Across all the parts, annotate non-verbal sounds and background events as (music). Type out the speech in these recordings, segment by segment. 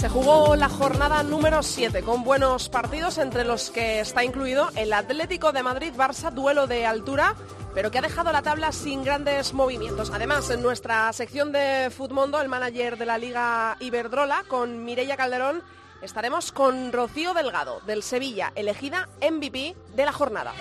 Se jugó la jornada número 7 con buenos partidos entre los que está incluido el Atlético de Madrid-Barça, duelo de altura, pero que ha dejado la tabla sin grandes movimientos. Además, en nuestra sección de Futmundo, el manager de la Liga Iberdrola, con Mireia Calderón, estaremos con Rocío Delgado, del Sevilla, elegida MVP de la jornada.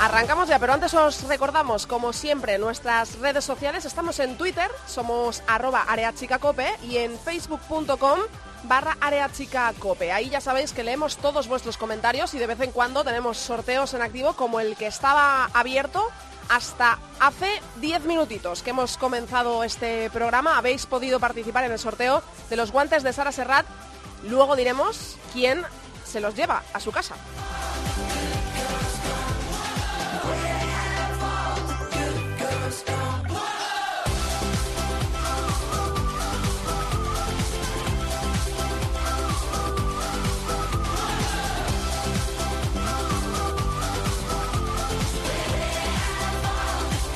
Arrancamos ya, pero antes os recordamos, como siempre, nuestras redes sociales. Estamos en Twitter, somos arroba areachicacope y en facebook.com barra areachicacope. Ahí ya sabéis que leemos todos vuestros comentarios y de vez en cuando tenemos sorteos en activo como el que estaba abierto hasta hace 10 minutitos que hemos comenzado este programa. Habéis podido participar en el sorteo de los guantes de Sara Serrat. Luego diremos quién se los lleva a su casa.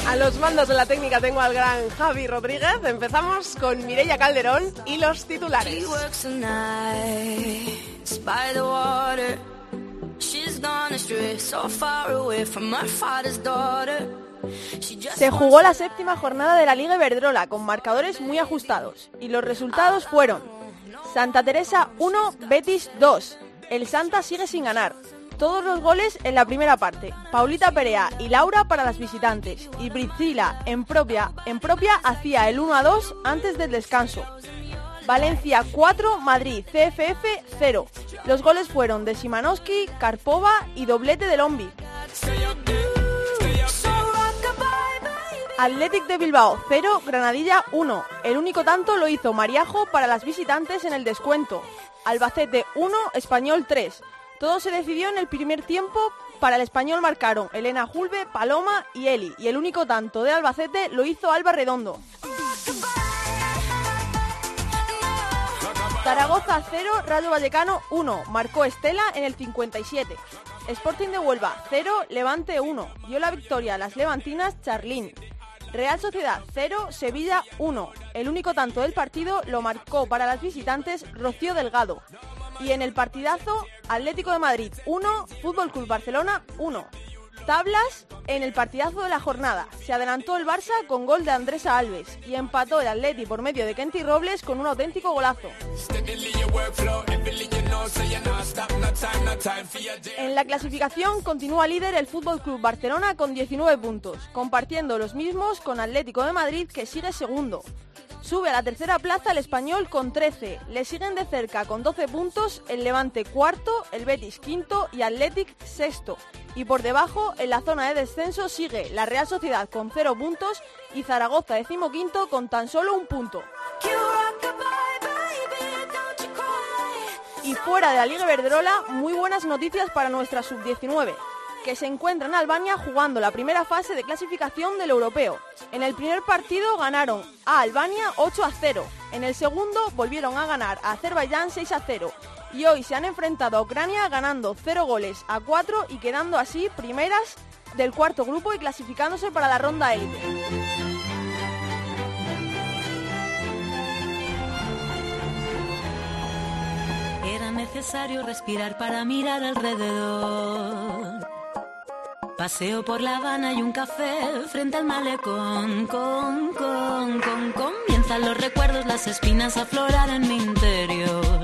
A los mandos de la técnica tengo al gran Javi Rodríguez. Empezamos con Mireia Calderón y los titulares. Se jugó la séptima jornada de la Liga Iberdrola con marcadores muy ajustados y los resultados fueron Santa Teresa 1, Betis 2. El Santa sigue sin ganar. Todos los goles en la primera parte. Paulita Perea y Laura para las visitantes. Y Priscila en propia, en propia hacía el 1 a 2 antes del descanso. Valencia 4, Madrid CFF 0. Los goles fueron de Simanowski, Karpova y doblete de Lombi. Athletic de Bilbao 0, Granadilla 1. El único tanto lo hizo Mariajo para las visitantes en el descuento. Albacete 1, Español 3. Todo se decidió en el primer tiempo. Para el español marcaron Elena Julve, Paloma y Eli. Y el único tanto de Albacete lo hizo Alba Redondo. Zaragoza 0, Rayo Vallecano 1. Marcó Estela en el 57. Sporting de Huelva 0, Levante 1. Dio la victoria a las levantinas Charlín. Real Sociedad 0, Sevilla 1. El único tanto del partido lo marcó para las visitantes Rocío Delgado. Y en el partidazo, Atlético de Madrid 1, Fútbol Club Barcelona 1. Tablas en el partidazo de la jornada. Se adelantó el Barça con gol de Andresa Alves y empató el Atleti por medio de Kenty Robles con un auténtico golazo. En la clasificación continúa líder el Fútbol Club Barcelona con 19 puntos, compartiendo los mismos con Atlético de Madrid que sigue segundo. Sube a la tercera plaza el español con 13. Le siguen de cerca con 12 puntos el Levante cuarto, el Betis quinto y Athletic sexto. Y por debajo, en la zona de descenso, sigue la Real Sociedad con 0 puntos y Zaragoza decimoquinto con tan solo un punto. Y fuera de la Liga Verdrola, muy buenas noticias para nuestra sub-19 que se encuentra en Albania jugando la primera fase de clasificación del europeo. En el primer partido ganaron a Albania 8 a 0. En el segundo volvieron a ganar a Azerbaiyán 6 a 0. Y hoy se han enfrentado a Ucrania ganando 0 goles a 4 y quedando así primeras del cuarto grupo y clasificándose para la ronda élite. Era necesario respirar para mirar alrededor. Paseo por La Habana y un café frente al malecón. Con, con, con, comienzan los recuerdos, las espinas a aflorar en mi interior.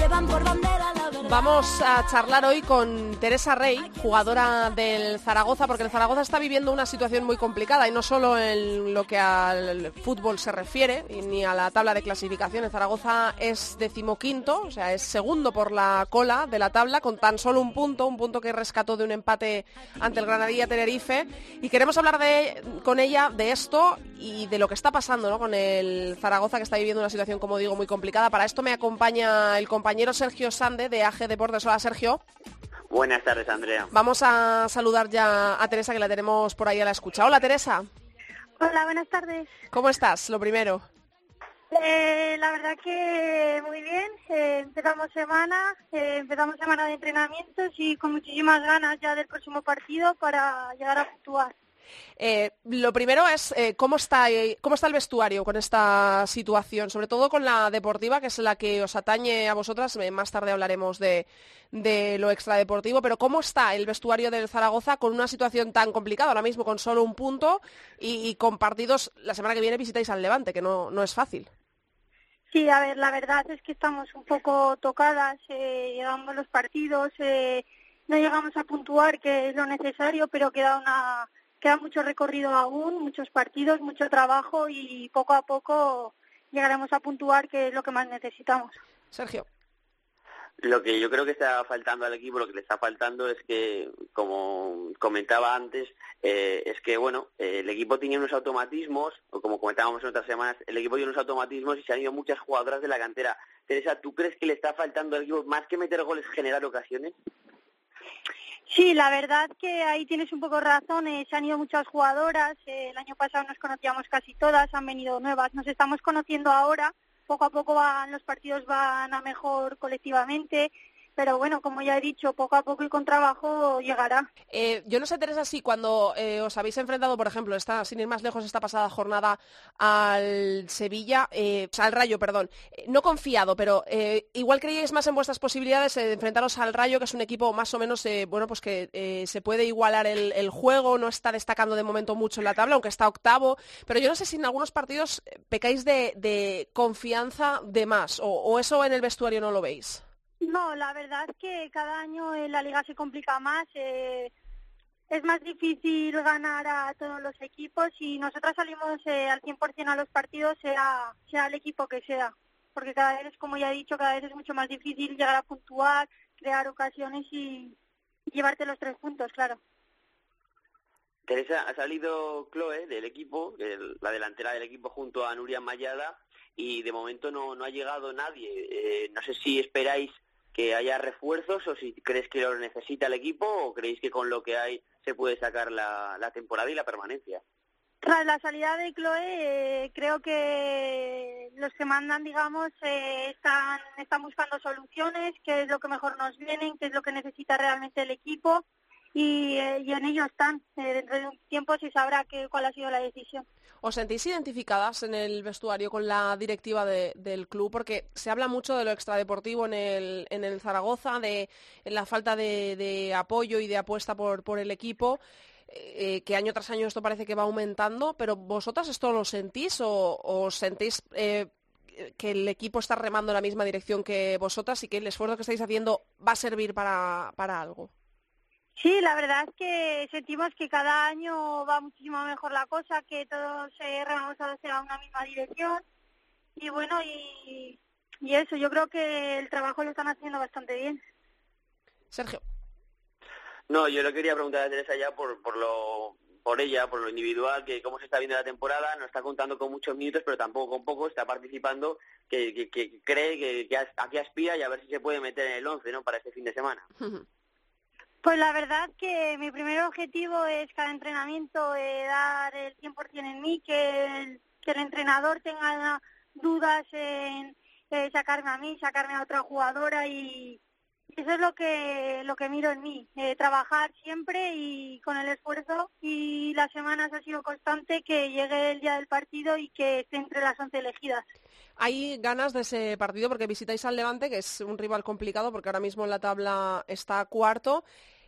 Vamos a charlar hoy con Teresa Rey, jugadora del Zaragoza, porque el Zaragoza está viviendo una situación muy complicada y no solo en lo que al fútbol se refiere, ni a la tabla de clasificación. El Zaragoza es decimoquinto, o sea, es segundo por la cola de la tabla, con tan solo un punto, un punto que rescató de un empate ante el Granadilla Tenerife. Y queremos hablar de, con ella de esto y de lo que está pasando con el Zaragoza, que está viviendo una situación, como digo, muy complicada. Para esto me acompaña el compañero Sergio Sande de AG Deportes. Hola, Sergio. Buenas tardes, Andrea. Vamos a saludar ya a Teresa, que la tenemos por ahí a la escucha. Hola, Teresa. Hola, buenas tardes. ¿Cómo estás? Lo primero. Eh, la verdad que muy bien. Eh, empezamos semana, eh, empezamos semana de entrenamientos y con muchísimas ganas ya del próximo partido para llegar a puntuar. Eh, lo primero es eh, ¿cómo, está, eh, cómo está el vestuario con esta situación, sobre todo con la deportiva, que es la que os atañe a vosotras. Más tarde hablaremos de, lo extradeportivo, pero ¿cómo está el vestuario del Zaragoza con una situación tan complicada ahora mismo, con solo un punto y, con partidos? La semana que viene visitáis al Levante, que no, no es fácil. Sí, a ver, la verdad es que estamos un poco tocadas, llegamos los partidos, no llegamos a puntuar, que es lo necesario, pero queda una queda mucho recorrido aún, muchos partidos, mucho trabajo y poco a poco llegaremos a puntuar, que es lo que más necesitamos. Sergio. Lo que yo creo que está faltando al equipo, lo que le está faltando es que, como comentaba antes, eh, es que, bueno, eh, el equipo tenía unos automatismos, o como comentábamos en otras semanas, el equipo tiene unos automatismos y se han ido muchas jugadoras de la cantera. Teresa, ¿tú crees que le está faltando al equipo más que meter goles, generar ocasiones? Sí, la verdad que ahí tienes un poco razón. Eh, se han ido muchas jugadoras. Eh, el año pasado nos conocíamos casi todas, han venido nuevas. Nos estamos conociendo ahora. Poco a poco van, los partidos van a mejor colectivamente pero bueno, como ya he dicho, poco a poco y con trabajo llegará. Eh, yo no sé, Teresa, si cuando eh, os habéis enfrentado, por ejemplo, esta, sin ir más lejos, esta pasada jornada al Sevilla, eh, al Rayo, perdón, no confiado, pero igual creíais más en vuestras posibilidades de enfrentaros al Rayo, que es un equipo más o menos, bueno, pues que se puede igualar el, juego, no está destacando de momento mucho en la tabla, aunque está octavo, pero yo no sé si en algunos partidos pecáis de, confianza de más, o eso en el vestuario no lo veis. No, la verdad es que cada año la liga se complica más. Eh, es más difícil ganar a todos los equipos y nosotras salimos eh, al 100% a los partidos, sea, sea el equipo que sea. Porque cada vez, como ya he dicho, cada vez es mucho más difícil llegar a puntuar, crear ocasiones y, llevarte los tres puntos, claro. Teresa, ha salido Chloe del equipo, la delantera del equipo junto a Nuria Mayada y de momento no, no ha llegado nadie. Eh, no sé si esperáis que haya refuerzos o si crees que lo necesita el equipo o creéis que con lo que hay se puede sacar la, temporada y la permanencia. Tras la salida de Chloe, eh, creo que los que mandan, digamos, eh, están, están buscando soluciones, qué es lo que mejor nos viene, qué es lo que necesita realmente el equipo y, eh, y en ello están. dentro de un tiempo se sabrá que, cuál ha sido la decisión. ¿Os sentís identificadas en el vestuario con la directiva del club? Porque se habla mucho de lo extradeportivo en el, en el Zaragoza, de la falta de, apoyo y de apuesta por, el equipo. Eh, que año tras año esto parece que va aumentando, pero ¿vosotras esto lo sentís o, sentís eh, que el equipo está remando en la misma dirección que vosotras y que el esfuerzo que estáis haciendo va a servir para algo? Sí, la verdad es que sentimos que cada año va muchísimo mejor la cosa, que todos eh, remamos hacia una misma dirección. Y bueno, y, eso, yo creo que el trabajo lo están haciendo bastante bien. Sergio. No, yo le quería preguntar a Teresa ya por, por lo por ella, por lo individual, que cómo se está viendo la temporada, no está contando con muchos minutos, pero tampoco con pocos, está participando, que, que, cree que, que, aquí aspira y a ver si se puede meter en el 11, ¿no?, para este fin de semana. (laughs) Pues la verdad que mi primer objetivo es cada entrenamiento eh, dar el 100% en mí, que el, entrenador tenga dudas en eh, sacarme a mí, sacarme a otra jugadora y eso es lo que lo que miro en mí, eh, trabajar siempre y con el esfuerzo y las semanas ha sido constante que llegue el día del partido y que esté entre las once elegidas. Hay ganas de ese partido porque visitáis al Levante, que es un rival complicado porque ahora mismo en la tabla está cuarto.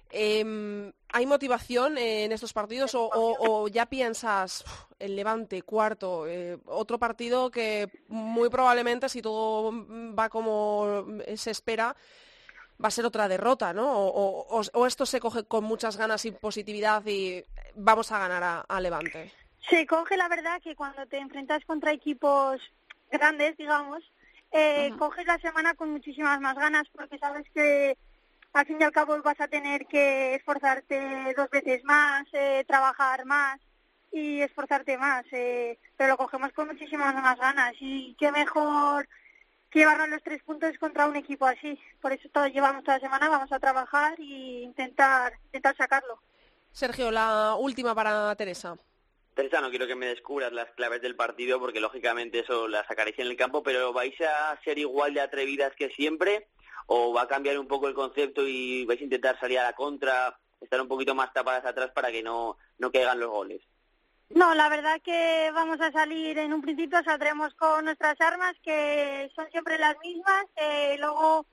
Em, ¿Hay motivación en estos partidos o, ya piensas el Levante, cuarto, eh, otro partido que muy probablemente, si todo va como se espera, va a ser otra derrota, ¿no? O, esto se coge con muchas ganas y positividad y vamos a ganar a, Levante. Se coge la verdad que cuando te enfrentas contra equipos grandes, digamos, eh, coges la semana con muchísimas más ganas porque sabes que al fin y al cabo vas a tener que esforzarte dos veces más, eh, trabajar más y esforzarte más, eh, pero lo cogemos con muchísimas más ganas y qué mejor llevarnos los tres puntos contra un equipo así. Por eso todo llevamos toda la semana, vamos a trabajar e intentar, intentar sacarlo. Sergio, la última para Teresa. Teresa, no quiero que me descubras las claves del partido porque lógicamente eso las sacaréis en el campo, pero ¿vais a ser igual de atrevidas que siempre o va a cambiar un poco el concepto y vais a intentar salir a la contra, estar un poquito más tapadas atrás para que no, no caigan los goles? No, la verdad que vamos a salir en un principio, saldremos con nuestras armas que son siempre las mismas. Eh, luego,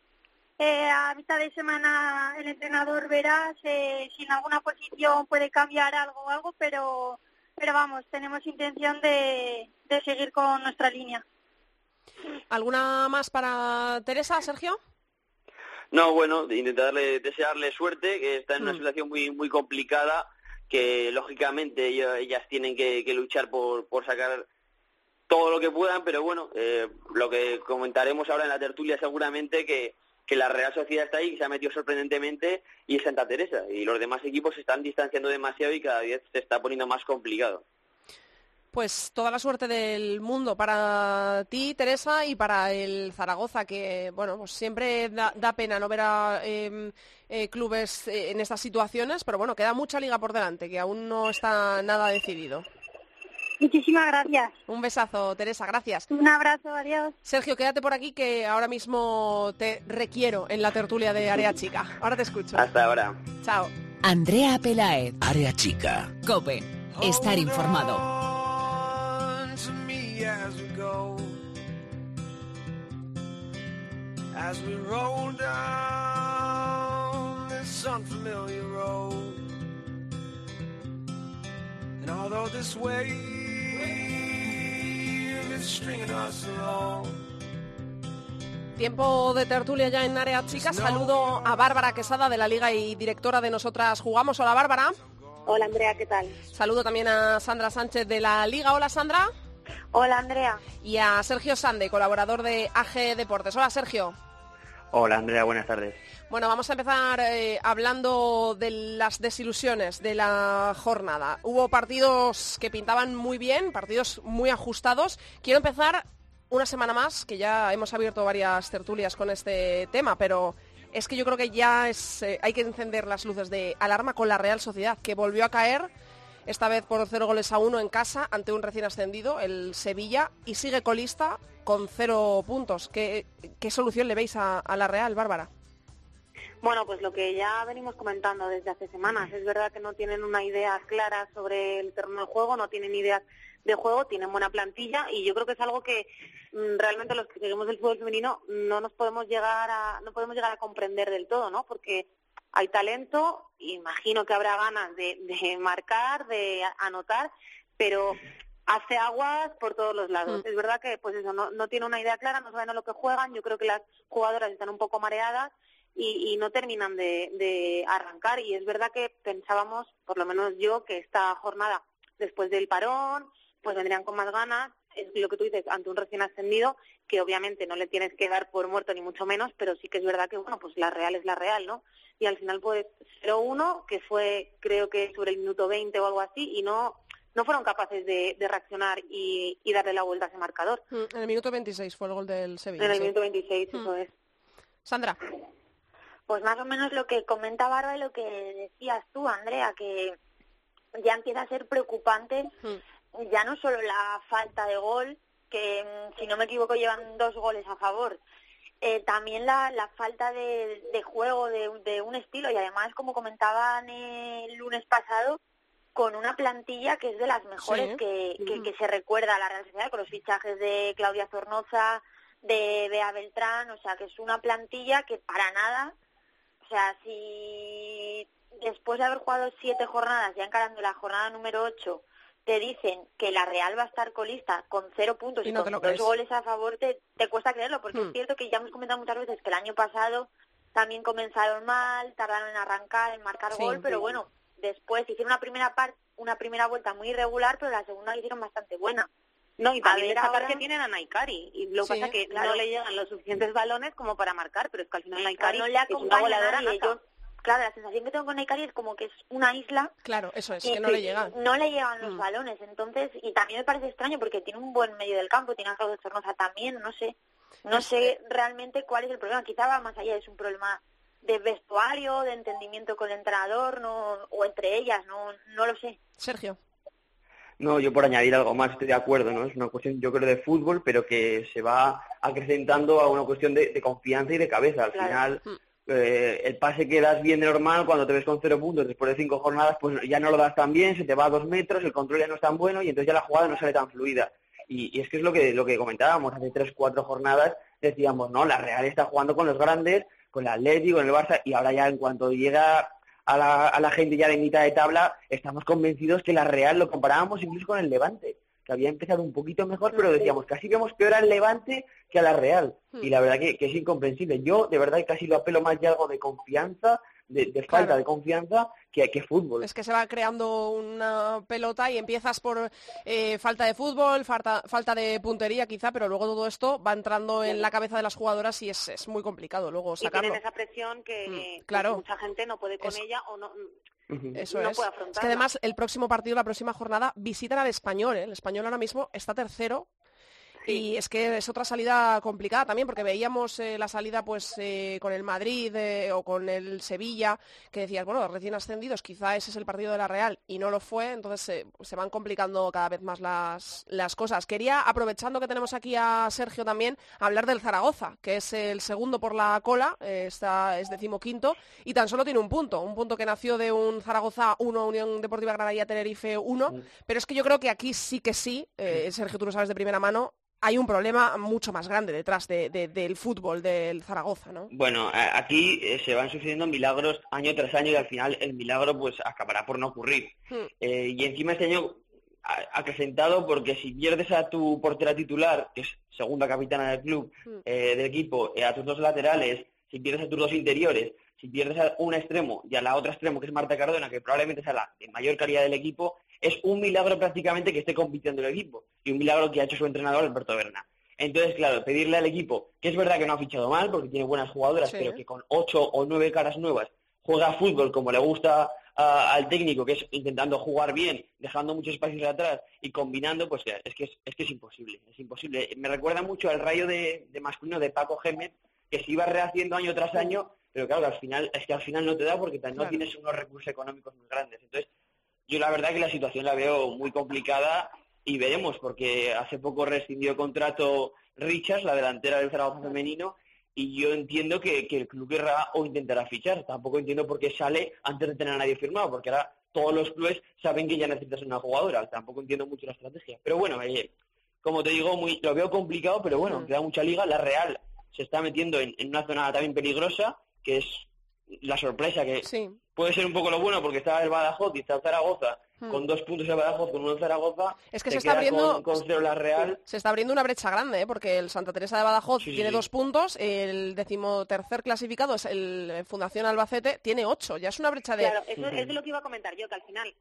eh, a mitad de semana, el entrenador verá si en alguna posición puede cambiar algo o algo, pero, pero vamos, tenemos intención de, de seguir con nuestra línea. ¿Alguna más para Teresa, Sergio? No, bueno, intentarle desearle suerte, que está en una mm. situación muy muy complicada que lógicamente ellas, tienen que, luchar por, por sacar todo lo que puedan, pero bueno, eh, lo que comentaremos ahora en la tertulia seguramente que, que la Real Sociedad está ahí, que se ha metido sorprendentemente, y es Santa Teresa. Y los demás equipos se están distanciando demasiado y cada vez se está poniendo más complicado. Pues toda la suerte del mundo para ti, Teresa, y para el Zaragoza, que bueno, pues siempre da, pena no ver a em, eh, clubes eh, en estas situaciones, pero bueno, queda mucha liga por delante, que aún no está nada decidido. Muchísimas gracias. Un besazo, Teresa, gracias. Un abrazo, adiós. Sergio, quédate por aquí que ahora mismo te requiero en la tertulia de Área Chica. Ahora te escucho. Hasta ahora. Chao. Andrea Pelaez. Área Chica. Cope. Estar informado. as we roll down this unfamiliar road. And although this wave Tiempo de tertulia ya en área chica. Saludo a Bárbara Quesada de la Liga y directora de Nosotras Jugamos. Hola Bárbara. Hola Andrea, ¿qué tal? Saludo también a Sandra Sánchez de la Liga. Hola Sandra. Hola Andrea. Y a Sergio Sande, colaborador de AG Deportes. Hola Sergio. Hola Andrea, buenas tardes. Bueno, vamos a empezar eh, hablando de las desilusiones de la jornada. Hubo partidos que pintaban muy bien, partidos muy ajustados. Quiero empezar una semana más, que ya hemos abierto varias tertulias con este tema, pero es que yo creo que ya eh, hay que encender las luces de alarma con la Real Sociedad, que volvió a caer esta vez por cero goles a uno en casa ante un recién ascendido, el Sevilla, y sigue colista con cero puntos. ¿Qué, solución le veis a, la Real, Bárbara? Bueno, pues lo que ya venimos comentando desde hace semanas. Es verdad que no tienen una idea clara sobre el terreno de juego, no tienen ideas de juego, tienen buena plantilla y yo creo que es algo que mm, realmente los que seguimos del fútbol femenino no nos podemos llegar a no podemos llegar a comprender del todo, ¿no? Porque hay talento, imagino que habrá ganas de, de marcar, de anotar, pero hace aguas por todos los lados. Mm. Es verdad que pues eso no, no tiene una idea clara, no saben a lo que juegan. Yo creo que las jugadoras están un poco mareadas y, y no terminan de, de, arrancar. Y es verdad que pensábamos, por lo menos yo, que esta jornada después del parón, pues vendrían con más ganas. Es lo que tú dices, ante un recién ascendido, que obviamente no le tienes que dar por muerto ni mucho menos, pero sí que es verdad que, bueno, pues la Real es la Real, ¿no? Y al final, pues 0-1, que fue creo que sobre el minuto 20 o algo así, y no no fueron capaces de, reaccionar y, darle la vuelta a ese marcador. Mm, en el minuto 26 fue el gol del Sevilla. En el minuto 26, mm. eso es. Sandra. Pues más o menos lo que comenta Barba y lo que decías tú, Andrea, que ya empieza a ser preocupante mm. ya no solo la falta de gol, que si no me equivoco llevan dos goles a favor, eh, también la, la falta de, de juego de, de, un estilo y además, como comentaban el lunes pasado, con una plantilla que es de las mejores que, que, se recuerda a la Real Sociedad, con los fichajes de Claudia Zornoza, de Bea Beltrán, o sea, que es una plantilla que para nada, o sea, si después de haber jugado siete jornadas, ya encarando la jornada número ocho, te dicen que la Real va a estar colista con cero puntos y, con tres goles a favor, te, te cuesta creerlo, porque es hmm. cierto que ya hemos comentado muchas veces que el año pasado también comenzaron mal, tardaron en arrancar, en marcar gol, pero bueno, después hicieron una primera parte, una primera vuelta muy irregular, pero la segunda la hicieron bastante buena. No, y también destacar que tienen a Naikari. Y lo que pasa es que no le llegan los suficientes balones como para marcar, pero es que al final Naikari no le es una voladora claro, la sensación que tengo con Naikari es como que es una isla. Claro, eso es, que, no le llegan. No le llegan los mm. balones, entonces, y también me parece extraño porque tiene un buen medio del campo, tiene a Claudio Sornosa también, no sé. No sé realmente cuál es el problema, quizá va más allá, es un problema de vestuario, de entendimiento con el entrenador, no, o entre ellas, no, no lo sé. Sergio. No, yo por añadir algo más estoy de acuerdo, ¿no? Es una cuestión, yo creo, de fútbol, pero que se va acrecentando a una cuestión de, confianza y de cabeza. Al final, mm. eh, el pase que das bien de normal, cuando te ves con cero puntos después de cinco jornadas, pues ya no lo das tan bien, se te va a dos metros, el control ya no es tan bueno y entonces ya la jugada no sale tan fluida. Y, y es que es lo que, lo que comentábamos hace tres, cuatro jornadas, decíamos, no, la Real está jugando con los grandes, con el Atlético, con el Barça, y ahora ya en cuanto llega a la, a la gente ya de mitad de tabla, estamos convencidos que la Real lo comparábamos incluso con el Levante, que había empezado un poquito mejor, pero decíamos, casi vemos peor al Levante que a la Real. Y la verdad que, que es incomprensible. Yo, de verdad, casi lo apelo más ya algo de confianza de, falta de confianza que, que fútbol. Es que se va creando una pelota y empiezas por eh, falta de fútbol, falta, falta de puntería quizá, pero luego todo esto va entrando en la cabeza de las jugadoras y es, es muy complicado luego sacarlo. Y tienen esa presión que, mm, mucha gente no puede con ella o no... Eso es. es que además el próximo partido, la próxima jornada, visitan al español. ¿eh? El español ahora mismo está tercero y es que es otra salida complicada también, porque veíamos eh, la salida pues eh, con el Madrid eh, o con el Sevilla, que decías, bueno, recién ascendidos, quizá ese es el partido de la Real, y no lo fue, entonces se van complicando cada vez más las, las cosas. Quería, aprovechando que tenemos aquí a Sergio también, hablar del Zaragoza, que es el segundo por la cola, está, es decimoquinto, y tan solo tiene un punto, un punto que nació de un Zaragoza 1, Unión Deportiva Granadilla Tenerife 1, pero es que yo creo que aquí sí que sí, Sergio, tú lo sabes de primera mano, hay un problema mucho más grande detrás del fútbol del Zaragoza, ¿no? Bueno, aquí eh, se van sucediendo milagros año tras año y al final el milagro pues acabará por no ocurrir. Hmm. Eh, y encima este año acrecentado porque si pierdes a tu portera titular, que es segunda capitana del club, hmm. eh, del equipo, a tus dos laterales, si pierdes a tus dos interiores, si pierdes a un extremo y a la otra extremo, que es Marta Cardona, que probablemente sea la de mayor calidad del equipo, es un milagro prácticamente que esté compitiendo el equipo y un milagro que ha hecho su entrenador Alberto Berna. Entonces, claro, pedirle al equipo, que es verdad que no ha fichado mal porque tiene buenas jugadoras, pero que con ocho o nueve caras nuevas juega fútbol como le gusta al técnico, que es intentando jugar bien, dejando muchos espacios atrás y combinando, pues es que es, que es imposible, es imposible. Me recuerda mucho al rayo de, masculino de Paco Gémez, que se iba rehaciendo año tras año, pero claro, al final, es que al final no te da porque no tienes unos recursos económicos muy grandes. Entonces, yo la verdad que la situación la veo muy complicada y veremos, porque hace poco rescindió contrato Richards, la delantera del Zaragoza femenino, y yo entiendo que, el club querrá o intentará fichar. Tampoco entiendo por qué sale antes de tener a nadie firmado, porque ahora todos los clubes saben que ya necesitas una jugadora. Tampoco entiendo mucho la estrategia. Pero bueno, eh, como te digo, muy, lo veo complicado, pero bueno, queda mucha liga. La Real se está metiendo en, en, una zona también peligrosa, que es la sorpresa que puede ser un poco lo bueno porque está el Badajoz y está el Zaragoza hmm. con dos puntos el Badajoz con uno el Zaragoza es que se está abriendo con, la Real se está abriendo una brecha grande ¿eh? porque el Santa Teresa de Badajoz tiene dos puntos el decimotercer clasificado es el Fundación Albacete tiene ocho ya es una brecha de claro eso es lo que iba a comentar yo que al final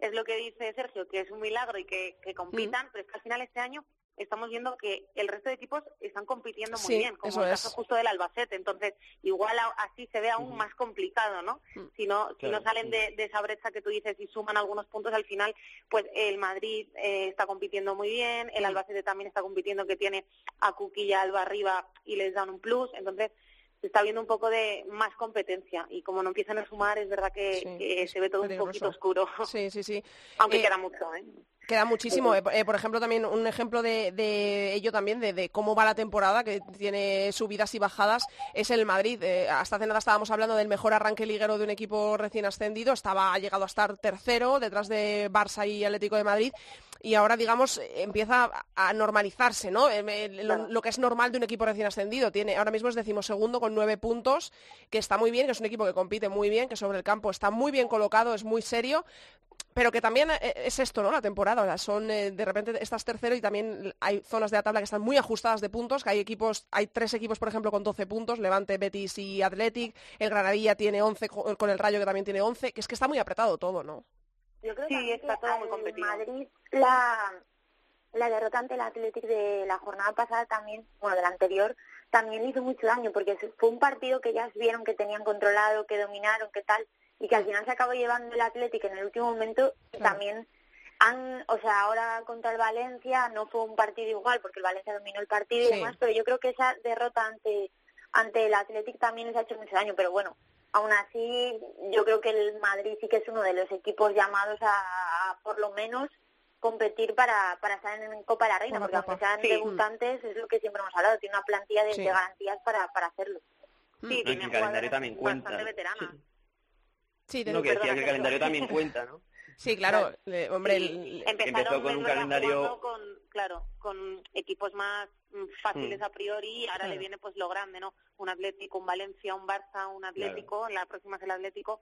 es lo que dice Sergio que es un milagro y que, compitan hmm. pero es que al final este año estamos viendo que el resto de equipos están compitiendo muy bien, como el caso justo del Albacete. Entonces, igual así se ve aún más complicado, ¿no? Mm. Si no, si no salen de, esa brecha que tú dices y suman algunos puntos, al final, pues el Madrid eh, está compitiendo muy bien, el mm. Albacete también está compitiendo, que tiene a Cuquilla Alba arriba y les dan un plus. Entonces, se está viendo un poco de más competencia y como no empiezan a sumar es verdad que, se ve todo un poquito oscuro. Sí, sí, sí. (laughs) Aunque eh, queda mucho, ¿eh? Queda muchísimo. Eh, eh, por ejemplo, también un ejemplo de, ello también, de, cómo va la temporada, que tiene subidas y bajadas, es el Madrid. Eh, hasta hace nada estábamos hablando del mejor arranque liguero de un equipo recién ascendido. Estaba ha llegado a estar tercero, detrás de Barça y Atlético de Madrid. Y ahora, digamos, empieza a normalizarse, ¿no? Lo, que es normal de un equipo recién ascendido. Tiene, ahora mismo es decimosegundo con nueve puntos, que está muy bien, que es un equipo que compite muy bien, que sobre el campo está muy bien colocado, es muy serio, pero que también es esto, ¿no? La temporada, son eh, de repente estás tercero y también hay zonas de la tabla que están muy ajustadas de puntos, que hay equipos, hay tres equipos, por ejemplo, con 12 puntos, Levante, Betis y Athletic, el Granadilla tiene 11 con el Rayo que también tiene 11, que es que está muy apretado todo, ¿no? Yo creo sí, que está todo muy competido. Madrid, la, la derrota ante el Athletic de la jornada pasada también, bueno, de la anterior, también hizo mucho daño, porque fue un partido que ya vieron que tenían controlado, que dominaron, que tal, y que al final se acabó llevando el Atlético en el último momento también han, o sea, ahora contra el Valencia no fue un partido igual porque el Valencia dominó el partido y demás, pero yo creo que esa derrota ante ante el Atlético también les ha hecho mucho daño, pero bueno, aún así yo creo que el Madrid sí que es uno de los equipos llamados a, por lo menos competir para, para estar en Copa de la Reina, porque aunque sean debutantes, es lo que siempre hemos hablado, tiene una plantilla de, garantías para, para hacerlo. Sí, tiene el calendario también cuenta. Sí, no, que decía que el calendario también cuenta, ¿no? (laughs) Sí, claro, hombre, empezó con un calendario con, claro, con equipos más mm, fáciles mm. a priori y ahora le viene pues lo grande, ¿no? Un Atlético, un Valencia, un Barça, un Atlético, en la próxima es el Atlético,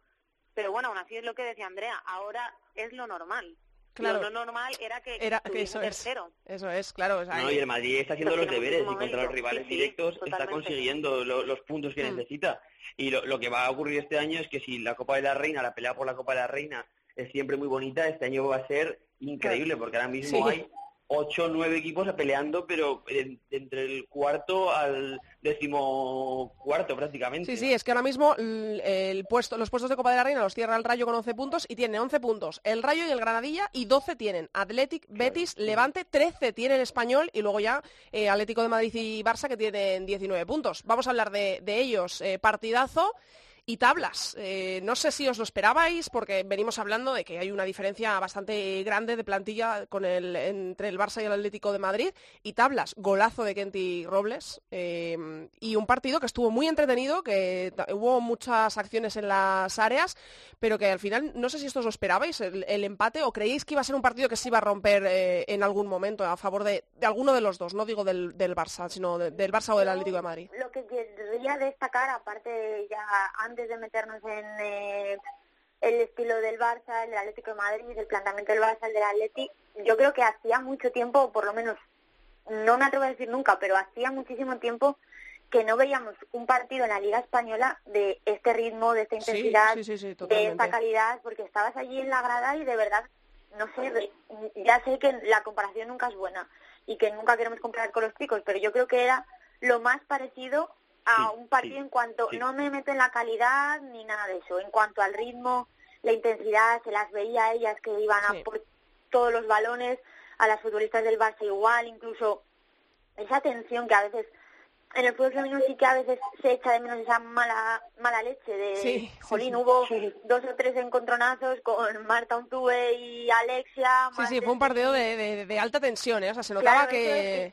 pero bueno, aún así es lo que decía Andrea, ahora es lo normal. Claro. Lo no normal era que, era, que eso tercero. Es, eso es, claro. no, y el Madrid está haciendo los deberes y contra los rivales directos está consiguiendo los puntos que mm. necesita. Y lo, lo, que va a ocurrir este año es que si la Copa de la Reina, la pelea por la Copa de la Reina es siempre muy bonita, este año va a ser increíble porque ahora mismo hay ocho o nueve equipos peleando, pero entre el cuarto al décimo cuarto prácticamente. Sí, sí, es que ahora mismo el, puesto, los puestos de Copa de la Reina los cierra el Rayo con 11 puntos y tiene 11 puntos el Rayo y el Granadilla y 12 tienen Athletic, Betis, Levante, 13 tiene el Español y luego ya eh, Atlético de Madrid y Barça que tienen 19 puntos. Vamos a hablar de, de ellos. Eh, partidazo y tablas. Eh, no sé si os lo esperabais, porque venimos hablando de que hay una diferencia bastante grande de plantilla con el, entre el Barça y el Atlético de Madrid. Y tablas, golazo de Kenty Robles. Eh, y un partido que estuvo muy entretenido, que hubo muchas acciones en las áreas, pero que al final, no sé si esto os lo esperabais, el, empate, o creéis que iba a ser un partido que se iba a romper eh, en algún momento a favor de, alguno de los dos, no digo del, Barça, sino del Barça o del Atlético de Madrid. Querría destacar, aparte ya antes de meternos en eh, el estilo del Barça, el del Atlético de Madrid, el planteamiento del Barça, el del Atleti, yo creo que hacía mucho tiempo, por lo menos, no me atrevo a decir nunca, pero hacía muchísimo tiempo que no veíamos un partido en la Liga Española de este ritmo, de esta intensidad, de esta calidad, porque estabas allí en la grada y de verdad, no sé, ya sé que la comparación nunca es buena y que nunca queremos comparar con los chicos, pero yo creo que era lo más parecido a un partido en cuanto, no me meto en la calidad ni nada de eso, en cuanto al ritmo, la intensidad, se las veía a ellas que iban a por todos los balones, a las futbolistas del Barça igual, incluso esa tensión que a veces en el fútbol femenino sí que a veces se echa de menos esa mala mala leche de Jolín, hubo dos o tres encontronazos con Marta Untube y Alexia. Sí, sí, fue un partido de, de, alta tensión, ¿eh? o sea, se notaba que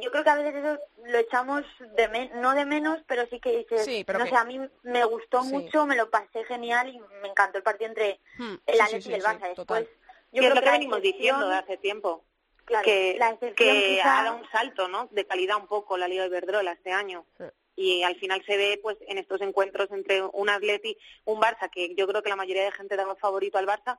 yo creo que a veces eso lo echamos de no de menos, pero sí que dices, no sé, a mí me gustó mucho, me lo pasé genial y me encantó el partido entre hmm. el Atleti y el Barça. Después, yo creo que, venimos diciendo de hace tiempo. que, que ha dado un salto, ¿no? De calidad un poco la Liga de Iberdrola este año. Y al final se ve, pues, en estos encuentros entre un Atleti, un Barça, que yo creo que la mayoría de gente daba favorito al Barça,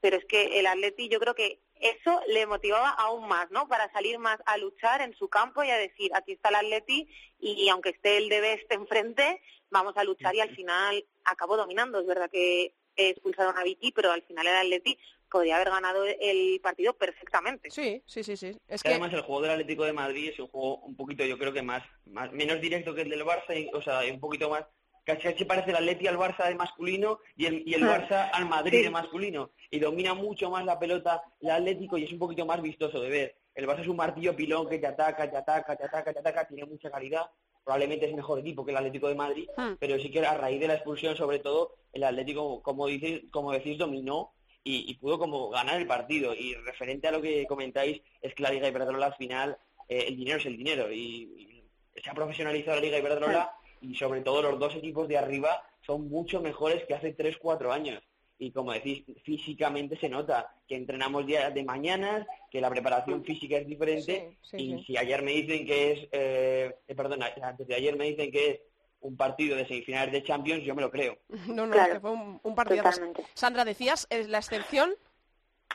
pero es que el Atleti yo creo que eso le motivaba aún más, ¿no? Para salir más a luchar en su campo y a decir, aquí está el Atleti y aunque esté el de Best enfrente, vamos a luchar y al final acabó dominando. Es verdad que expulsaron a Vicky, pero al final el Atleti podría haber ganado el partido perfectamente. Sí, sí, sí, sí. Es que... Además el juego del Atlético de Madrid es un juego un poquito, yo creo que más, más menos directo que el del Barça, y, o sea, un poquito más casi parece el Atleti al Barça de masculino y el, y el Barça al Madrid de masculino. Y domina mucho más la pelota el Atlético y es un poquito más vistoso de ver. El Barça es un martillo pilón que te ataca, te ataca, te ataca, te ataca, tiene mucha calidad. Probablemente es mejor equipo que el Atlético de Madrid, hmm. pero sí que a raíz de la expulsión, sobre todo, el Atlético, como, dices, como decís, dominó y, pudo como ganar el partido. Y referente a lo que comentáis, es que la Liga Iberdrola al final, eh, el dinero es el dinero. Y, se ha profesionalizado la Liga Iberdrola y sobre todo los dos equipos de arriba son mucho mejores que hace 3-4 años. Y como decís, físicamente se nota que entrenamos días de mañanas, que la preparación física es diferente. y si ayer me dicen que es, eh, eh, perdón, antes de ayer me dicen que es un partido de semifinales de Champions, yo me lo creo. (laughs) No, no, que fue un, partido. Sandra, decías, es la excepción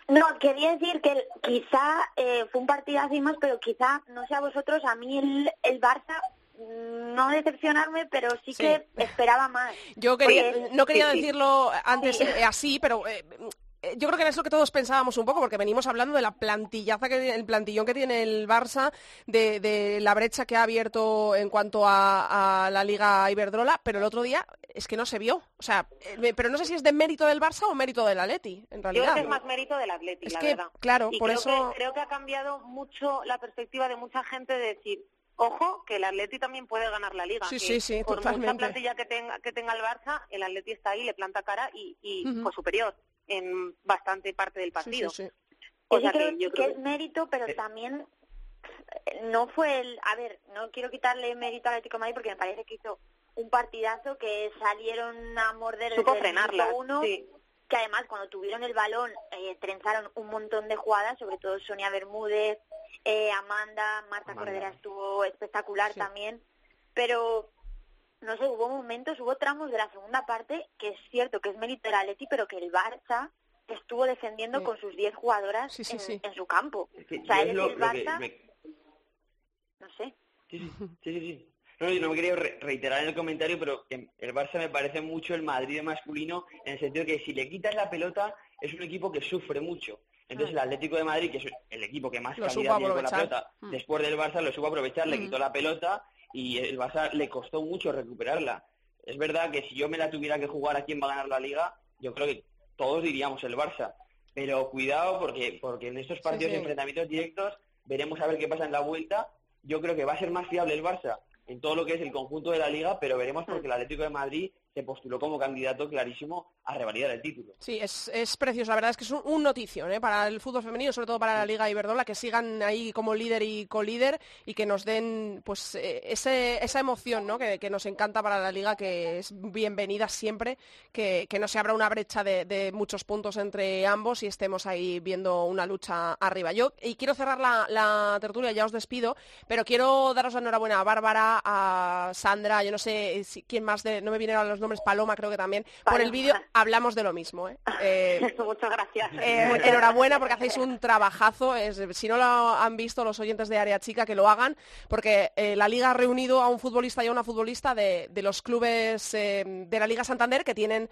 No, quería decir que quizá eh, fue un partido así más, pero quizá, no sé a vosotros, a mí el, el Barça mm, no decepcionarme, pero sí, que esperaba más. (laughs) Yo quería, no quería decirlo antes eh, así, pero eh, eh, yo creo que es lo que todos pensábamos un poco, porque venimos hablando de la plantillaza, que, el plantillón que tiene el Barça, de, la brecha que ha abierto en cuanto a, la Liga Iberdrola, pero el otro día es que no se vio. O sea, eh, pero no sé si es de mérito del Barça o mérito del Atleti, en realidad. Yo creo que es más mérito del Atleti, es la que, verdad. Claro, por creo eso... Que, creo que ha cambiado mucho la perspectiva de mucha gente de decir, ojo, que el Atleti también puede ganar la Liga. Sí, sí, sí, por mucha plantilla que tenga, que tenga el Barça, el Atleti está ahí, le planta cara y, y superior en bastante parte del partido. O sea que, yo creo que es mérito, pero eh. también eh, no fue el... A ver, no quiero quitarle mérito al Atlético de Madrid porque me parece que hizo un partidazo que salieron a morder el frenarla, uno, que además cuando tuvieron el balón eh, trenzaron un montón de jugadas, sobre todo Sonia Bermúdez, eh, Amanda, Marta Corredera estuvo espectacular también, pero no sé, hubo momentos, hubo tramos de la segunda parte que es cierto que es mérito del Atleti, pero que el Barça estuvo defendiendo con sus 10 jugadoras en, su campo. o sea, el Barça... No sé. Sí, sí, sí, No, yo no me quería reiterar en el comentario, pero el Barça me parece mucho el Madrid masculino en el sentido que si le quitas la pelota es un equipo que sufre mucho. Entonces el Atlético de Madrid, que es el equipo que más calidad tiene con la pelota, mm. después del Barça lo supo aprovechar, le mm. quitó la pelota y el Barça le costó mucho recuperarla. Es verdad que si yo me la tuviera que jugar a quién va a ganar la liga, yo creo que todos diríamos el Barça. Pero cuidado porque, porque en estos partidos de enfrentamientos directos veremos a ver qué pasa en la vuelta. Yo creo que va a ser más fiable el Barça en todo lo que es el conjunto de la liga, pero veremos porque el Atlético de Madrid se postuló como candidato clarísimo a revalidar el título. Sí, es, es precioso. La verdad es que es un, notición ¿eh? para el fútbol femenino, sobre todo para la Liga Iberdrola, que sigan ahí como líder y colíder y que nos den pues eh, ese, esa emoción ¿no? que, nos encanta para la Liga, que es bienvenida siempre, que, no se abra una brecha de, muchos puntos entre ambos y estemos ahí viendo una lucha arriba. Yo, y quiero cerrar la, tertulia, ya os despido, pero quiero daros la enhorabuena a Bárbara, a Sandra, yo no sé si, quién más, de, no me vinieron los nombres, Paloma creo que también, por el vídeo hablamos de lo mismo. ¿eh? (laughs) eh Muchas gracias. Eh, enhorabuena porque hacéis un trabajazo. si no lo han visto los oyentes de Área Chica, que lo hagan, porque eh, la Liga ha reunido a un futbolista y a una futbolista de, los clubes de la Liga Santander, que tienen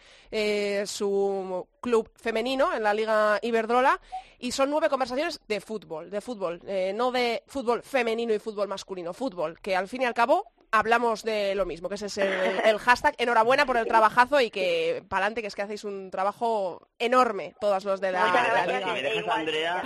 su club femenino en la Liga Iberdrola, y son nueve conversaciones de fútbol, de fútbol, no de fútbol femenino y fútbol masculino, fútbol, que al fin y al cabo hablamos de lo mismo, que ese es el, (laughs) hashtag. Enhorabuena por el trabajazo y que para adelante, que es que hacéis un trabajo enorme, todos los de la, (laughs) Si me dejas, Andrea,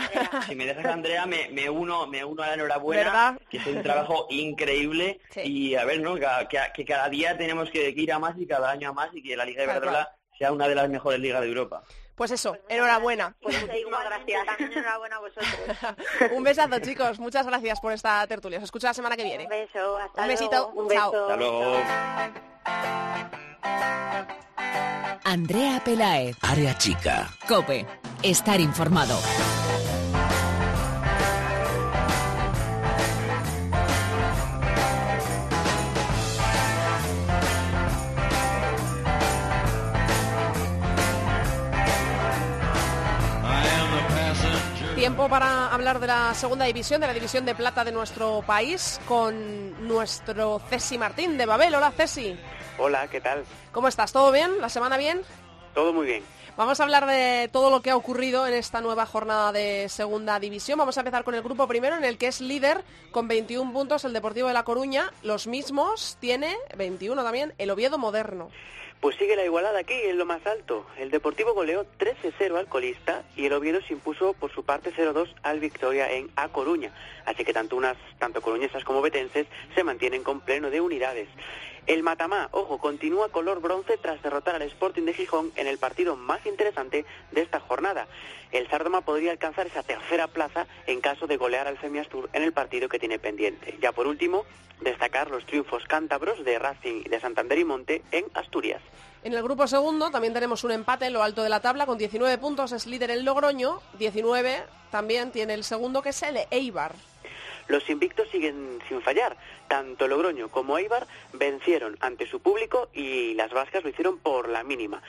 si me dejas, Andrea, me, uno, me uno a la enhorabuena, que es un trabajo increíble. Y a ver, ¿no? Que, cada día tenemos que ir a más y cada año a más y que la Liga de Verdad sea una de las mejores ligas de Europa. Pues eso, pues enhorabuena. Pues muchísimas gracias. También enhorabuena a vosotros. (laughs) un besazo, chicos. Muchas gracias por esta tertulia. Os escucho la semana que viene. Un beso. Hasta un besito. Un Chao. Hasta luego. Andrea Pelaez. Área chica. Cope. Estar informado. Tiempo para hablar de la segunda división, de la división de plata de nuestro país, con nuestro Cesi Martín de Babel. Hola Cesi. Hola, ¿qué tal? ¿Cómo estás? ¿Todo bien? ¿La semana bien? Todo muy bien. Vamos a hablar de todo lo que ha ocurrido en esta nueva jornada de segunda división. Vamos a empezar con el grupo primero, en el que es líder con 21 puntos el Deportivo de La Coruña. Los mismos tiene 21 también el Oviedo Moderno. Pues sigue la igualada aquí en lo más alto. El Deportivo goleó 13-0 al colista y el Oviedo se impuso por su parte 0-2 al Victoria en A Coruña. Así que tanto unas, tanto coruñesas como betenses se mantienen con pleno de unidades. El Matamá, ojo, continúa color bronce tras derrotar al Sporting de Gijón en el partido más interesante de esta jornada. El Sardoma podría alcanzar esa tercera plaza en caso de golear al Semiastur en el partido que tiene pendiente. Ya por último, destacar los triunfos cántabros de Racing, de Santander y Monte en Asturias. En el grupo segundo también tenemos un empate en lo alto de la tabla con 19 puntos, es líder el Logroño, 19 también tiene el segundo que es el Eibar. Los invictos siguen sin fallar. Tanto Logroño como Eibar vencieron ante su público y las vascas lo hicieron por la mínima.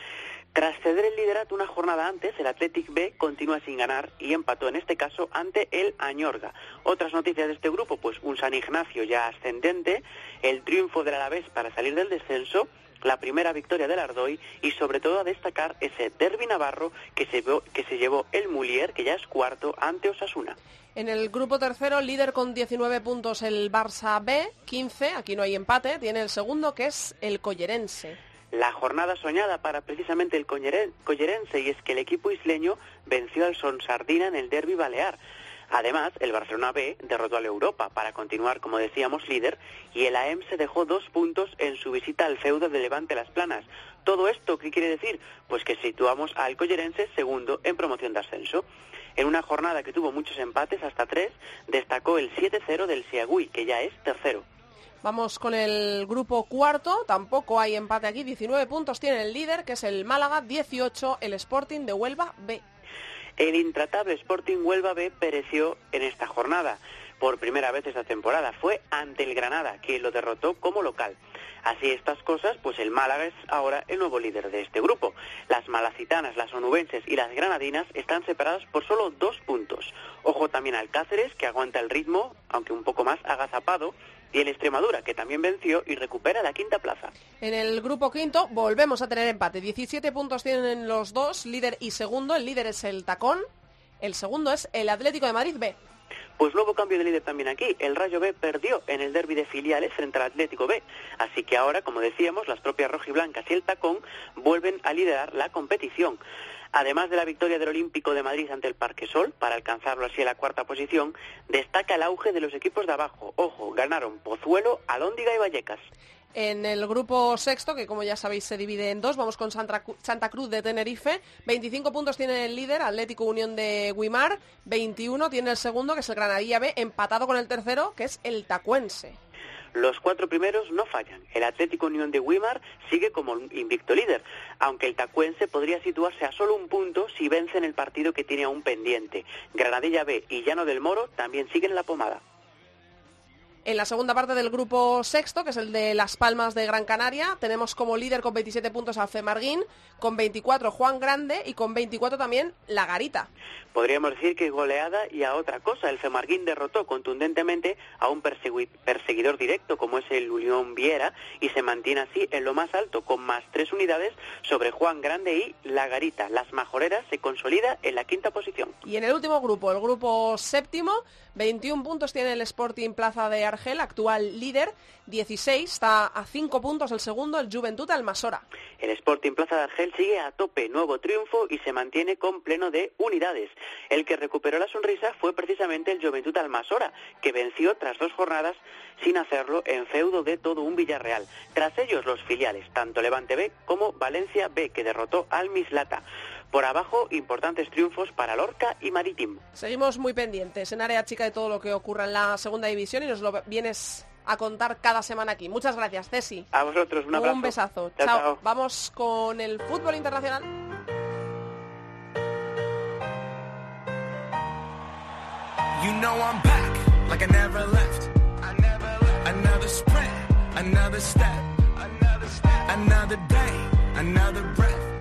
Tras ceder el liderato una jornada antes, el Athletic B continúa sin ganar y empató en este caso ante el Añorga. Otras noticias de este grupo, pues un San Ignacio ya ascendente, el triunfo del Alavés para salir del descenso, la primera victoria del Ardoy y sobre todo a destacar ese derbi navarro que se, que se llevó el Mulier, que ya es cuarto, ante Osasuna. En el grupo tercero, líder con 19 puntos el Barça B, 15, aquí no hay empate, tiene el segundo que es el Collerense la jornada soñada para precisamente el collerense y es que el equipo isleño venció al Sonsardina en el derby balear. Además, el Barcelona B derrotó al Europa para continuar, como decíamos, líder y el AM se dejó dos puntos en su visita al feudo de Levante Las Planas. ¿Todo esto qué quiere decir? Pues que situamos al Collerense segundo en promoción de ascenso. En una jornada que tuvo muchos empates, hasta tres, destacó el 7-0 del Siagui, que ya es tercero. Vamos con el grupo cuarto, tampoco hay empate aquí, 19 puntos tiene el líder, que es el Málaga, 18 el Sporting de Huelva B. El intratable Sporting Huelva B pereció en esta jornada. Por primera vez esta temporada fue ante el Granada, que lo derrotó como local. Así estas cosas, pues el Málaga es ahora el nuevo líder de este grupo. Las malacitanas, las onubenses y las granadinas están separadas por solo dos puntos. Ojo también al Cáceres, que aguanta el ritmo, aunque un poco más agazapado, y el Extremadura, que también venció y recupera la quinta plaza. En el grupo quinto volvemos a tener empate. 17 puntos tienen los dos, líder y segundo. El líder es el Tacón, el segundo es el Atlético de Madrid B. Pues nuevo cambio de líder también aquí. El Rayo B perdió en el derby de filiales frente al Atlético B. Así que ahora, como decíamos, las propias rojiblancas y el Tacón vuelven a liderar la competición. Además de la victoria del Olímpico de Madrid ante el Parque Sol, para alcanzarlo así a la cuarta posición, destaca el auge de los equipos de abajo. Ojo, ganaron Pozuelo, Alóndiga y Vallecas. En el grupo sexto, que como ya sabéis se divide en dos, vamos con Santa Cruz de Tenerife. 25 puntos tiene el líder, Atlético Unión de Guimar. 21 tiene el segundo, que es el Granadilla B, empatado con el tercero, que es el Tacuense. Los cuatro primeros no fallan. El Atlético Unión de Wimar sigue como invicto líder, aunque el tacuense podría situarse a solo un punto si vence en el partido que tiene aún pendiente. Granadilla B y Llano del Moro también siguen la pomada. En la segunda parte del grupo sexto, que es el de Las Palmas de Gran Canaria, tenemos como líder con 27 puntos a Femarguín, con 24 Juan Grande y con 24 también La Garita. Podríamos decir que goleada y a otra cosa. El Femarguín derrotó contundentemente a un perseguidor directo como es el Unión Viera y se mantiene así en lo más alto con más tres unidades sobre Juan Grande y La Garita. Las majoreras se consolida en la quinta posición. Y en el último grupo, el grupo séptimo, 21 puntos tiene el Sporting Plaza de Argel, actual líder, 16, está a 5 puntos el segundo, el Juventud Almasora. El Sporting Plaza de Argel sigue a tope, nuevo triunfo y se mantiene con pleno de unidades. El que recuperó la sonrisa fue precisamente el Juventud Almasora, que venció tras dos jornadas sin hacerlo en feudo de todo un Villarreal. Tras ellos los filiales, tanto Levante B como Valencia B, que derrotó al Mislata. Por abajo, importantes triunfos para Lorca y Maritim. Seguimos muy pendientes en área chica de todo lo que ocurra en la segunda división y nos lo vienes a contar cada semana aquí. Muchas gracias, Ceci. A vosotros, un abrazo. Un besazo. chao. Vamos con el fútbol internacional. You know I'm back, like I never left. I never left. Another sprint, another step, another step, another day, another breath.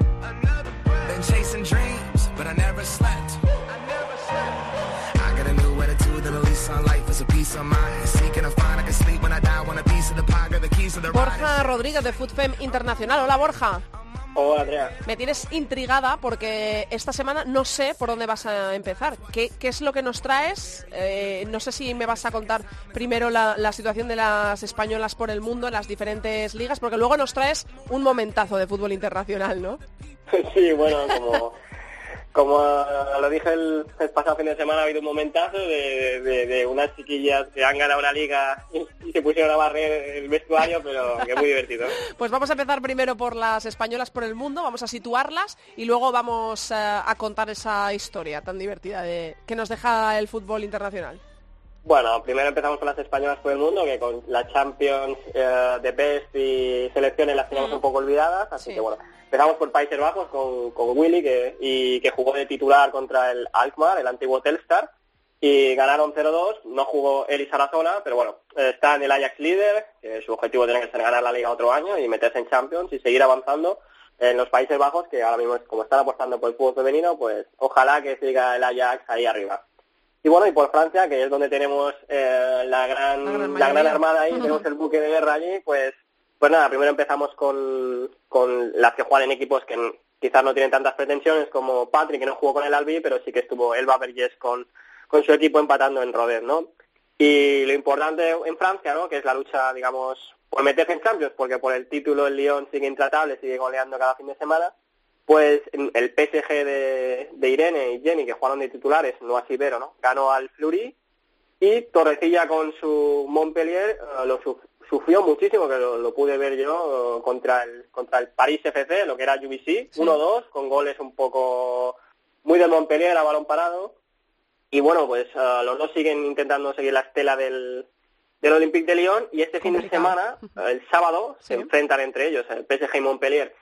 Another breath. Been chasing dreams, but I never slept. I never slept. I got a new attitude and on life is a piece of mind. Seeking a find I can sleep when I die, want a piece of the pie, got the keys to the Borja Rodríguez de FoodFem Internacional. Hola Borja. Hola, Andrea. Me tienes intrigada porque esta semana no sé por dónde vas a empezar. ¿Qué, es lo que nos traes? Eh, no sé si me vas a contar primero la, la, situación de las españolas por el mundo en las diferentes ligas, porque luego nos traes un momentazo de fútbol internacional, ¿no? (laughs) Sí, bueno, como como lo dije el, pasado fin de semana, ha habido un momentazo de, unas chiquillas que han ganado una liga y, se pusieron a barrer el vestuario, pero que muy divertido. (laughs) Pues vamos a empezar primero por las españolas por el mundo, vamos a situarlas y luego vamos eh, a contar esa historia tan divertida de, que nos deja el fútbol internacional. Bueno, primero empezamos con las españolas por el mundo, que con la Champions eh, de Best y selecciones las tenemos un poco olvidadas, así que bueno, empezamos por Países Bajos con, con Willy, que, y que jugó de titular contra el Alkmaar, el antiguo Telstar, y ganaron 0-2, no jugó Eli Sarazona, pero bueno, está en el Ajax líder, que su objetivo tiene que ser ganar la liga otro año y meterse en Champions y seguir avanzando en los Países Bajos, que ahora mismo, como están apostando por el fútbol femenino, pues ojalá que siga el Ajax ahí arriba. Y bueno, y por Francia, que es donde tenemos eh, la, gran, la gran, armada ahí, (laughs) tenemos el buque de guerra allí, pues pues nada, primero empezamos con, con las que juegan en equipos que quizás no tienen tantas pretensiones como Patrick, que no jugó con el Albi, pero sí que estuvo Elba Vergés con, con su equipo empatando en Rodez, ¿no? Y lo importante en Francia, ¿no? Que es la lucha, digamos, por meterse en Champions, porque por el título el Lyon sigue intratable, sigue goleando cada fin de semana, pues el PSG de, de Irene y Jenny, que jugaron de titulares, no así Vero, ¿no? Ganó al Fleury y Torrecilla con su Montpellier uh, lo, sufrió muchísimo, que lo, pude ver yo contra el contra el Paris FC, lo que era UBC, 1-2, con goles un poco muy del Montpellier a balón parado. Y bueno, pues uh, los dos siguen intentando seguir la estela del, del Olympique de Lyon y este fin de semana, el sábado, se enfrentan entre ellos, el PSG y Montpellier.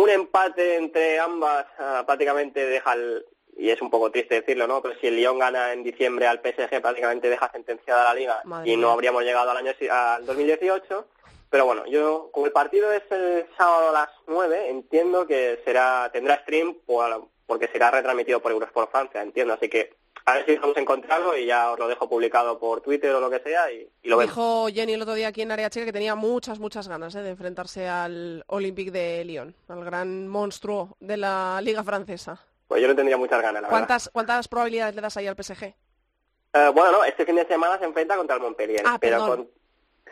Un empate entre ambas uh, prácticamente deja el, y es un poco triste decirlo, ¿no? Pero si el Lyon gana en diciembre al PSG, prácticamente deja sentenciada la liga y no habríamos llegado al año al 2018. Pero bueno, yo, como el partido es el sábado a las 9, entiendo que será tendrá stream porque será retransmitido por Eurosport Francia, entiendo. Así que a ver si a encontrarlo y ya os lo dejo publicado por Twitter o lo que sea y, lo vemos. Dijo Jenny el otro día aquí en Área Chica que tenía muchas, muchas ganas ¿eh? de enfrentarse al Olympique de Lyon, al gran monstruo de la Liga Francesa. Pues yo no tendría muchas ganas, la ¿Cuántas, ¿Cuántas probabilidades le das ahí al PSG? Eh, bueno, no, este fin de semana se enfrenta contra el Montpellier. Ah, pero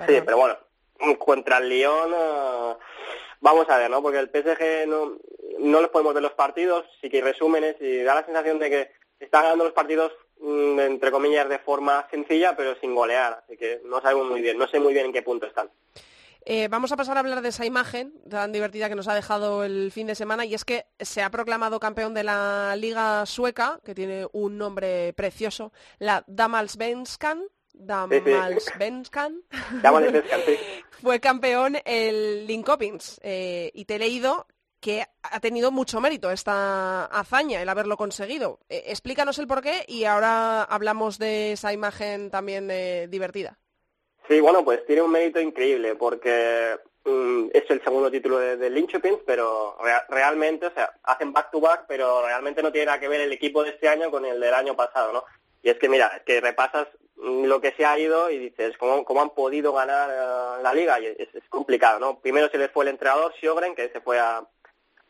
Sí, pero bueno, contra el Lyon eh, vamos a ver, ¿no? Porque el PSG no, no les podemos ver los partidos, sí que hay resúmenes y da la sensación de que está ganando los partidos mm, entre comillas de forma sencilla pero sin golear, así que no sabemos muy bien, no sé muy bien en qué punto están. Eh, vamos a pasar a hablar de esa imagen tan divertida que nos ha dejado el fin de semana y es que se ha proclamado campeón de la Liga Sueca, que tiene un nombre precioso, la Damalsvenskan. Damalsvenskan. (laughs) Fue campeón el Linkopins eh, y te he leído que ha tenido mucho mérito esta hazaña, el haberlo conseguido. Eh, explícanos el porqué y ahora hablamos de esa imagen también divertida. Sí, bueno, pues tiene un mérito increíble porque mm, es el segundo título de, de pero realmente, o sea, hacen back to back, pero realmente no tiene nada que ver el equipo de este año con el del año pasado, ¿no? Y es que, mira, es que repasas mm, lo que se ha ido y dices, ¿cómo, cómo han podido ganar eh, la liga? Y es, complicado, ¿no? Primero se les fue el entrenador, Sjogren, que se fue a,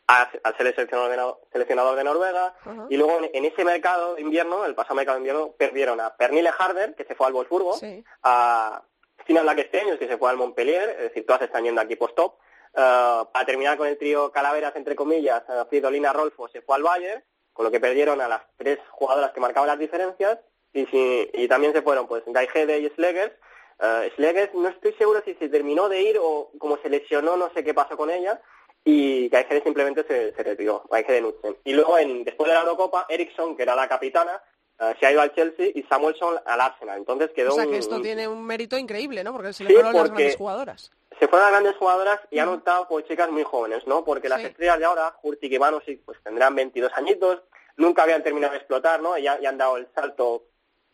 a, ser el seleccionador de, Noruega, y luego en, ese mercado de invierno, el pasado mercado de invierno, perdieron a Pernille Harder, que se fue al Wolfsburgo, a Cristina Blaquesteños, que se fue al Montpellier, es decir, todas están yendo a equipos top. Uh, para terminar con el trío Calaveras, entre comillas, uh, Fridolina Rolfo se fue al Bayern, con lo que perdieron a las tres jugadoras que marcaban las diferencias, y, y también se fueron pues Gaijede y Slegers. Uh, Slegers no estoy seguro si se terminó de ir o como se lesionó, no sé qué pasó con ella, y Gaijede simplemente se, se retiró, Gaijede Nutzen. Y luego, en, después de la Eurocopa, Eriksson, que era la capitana, eh, se ha ido al Chelsea y Samuelson al Arsenal. Entonces quedó O sea que esto tiene un mérito increíble, ¿no? Porque se le fueron las grandes jugadoras. Se fueron las grandes jugadoras y han optado por chicas muy jóvenes, ¿no? Porque las estrellas de ahora, Hurtig y sí, pues tendrán 22 añitos, nunca habían terminado de explotar, ¿no? Y, ya, han dado el salto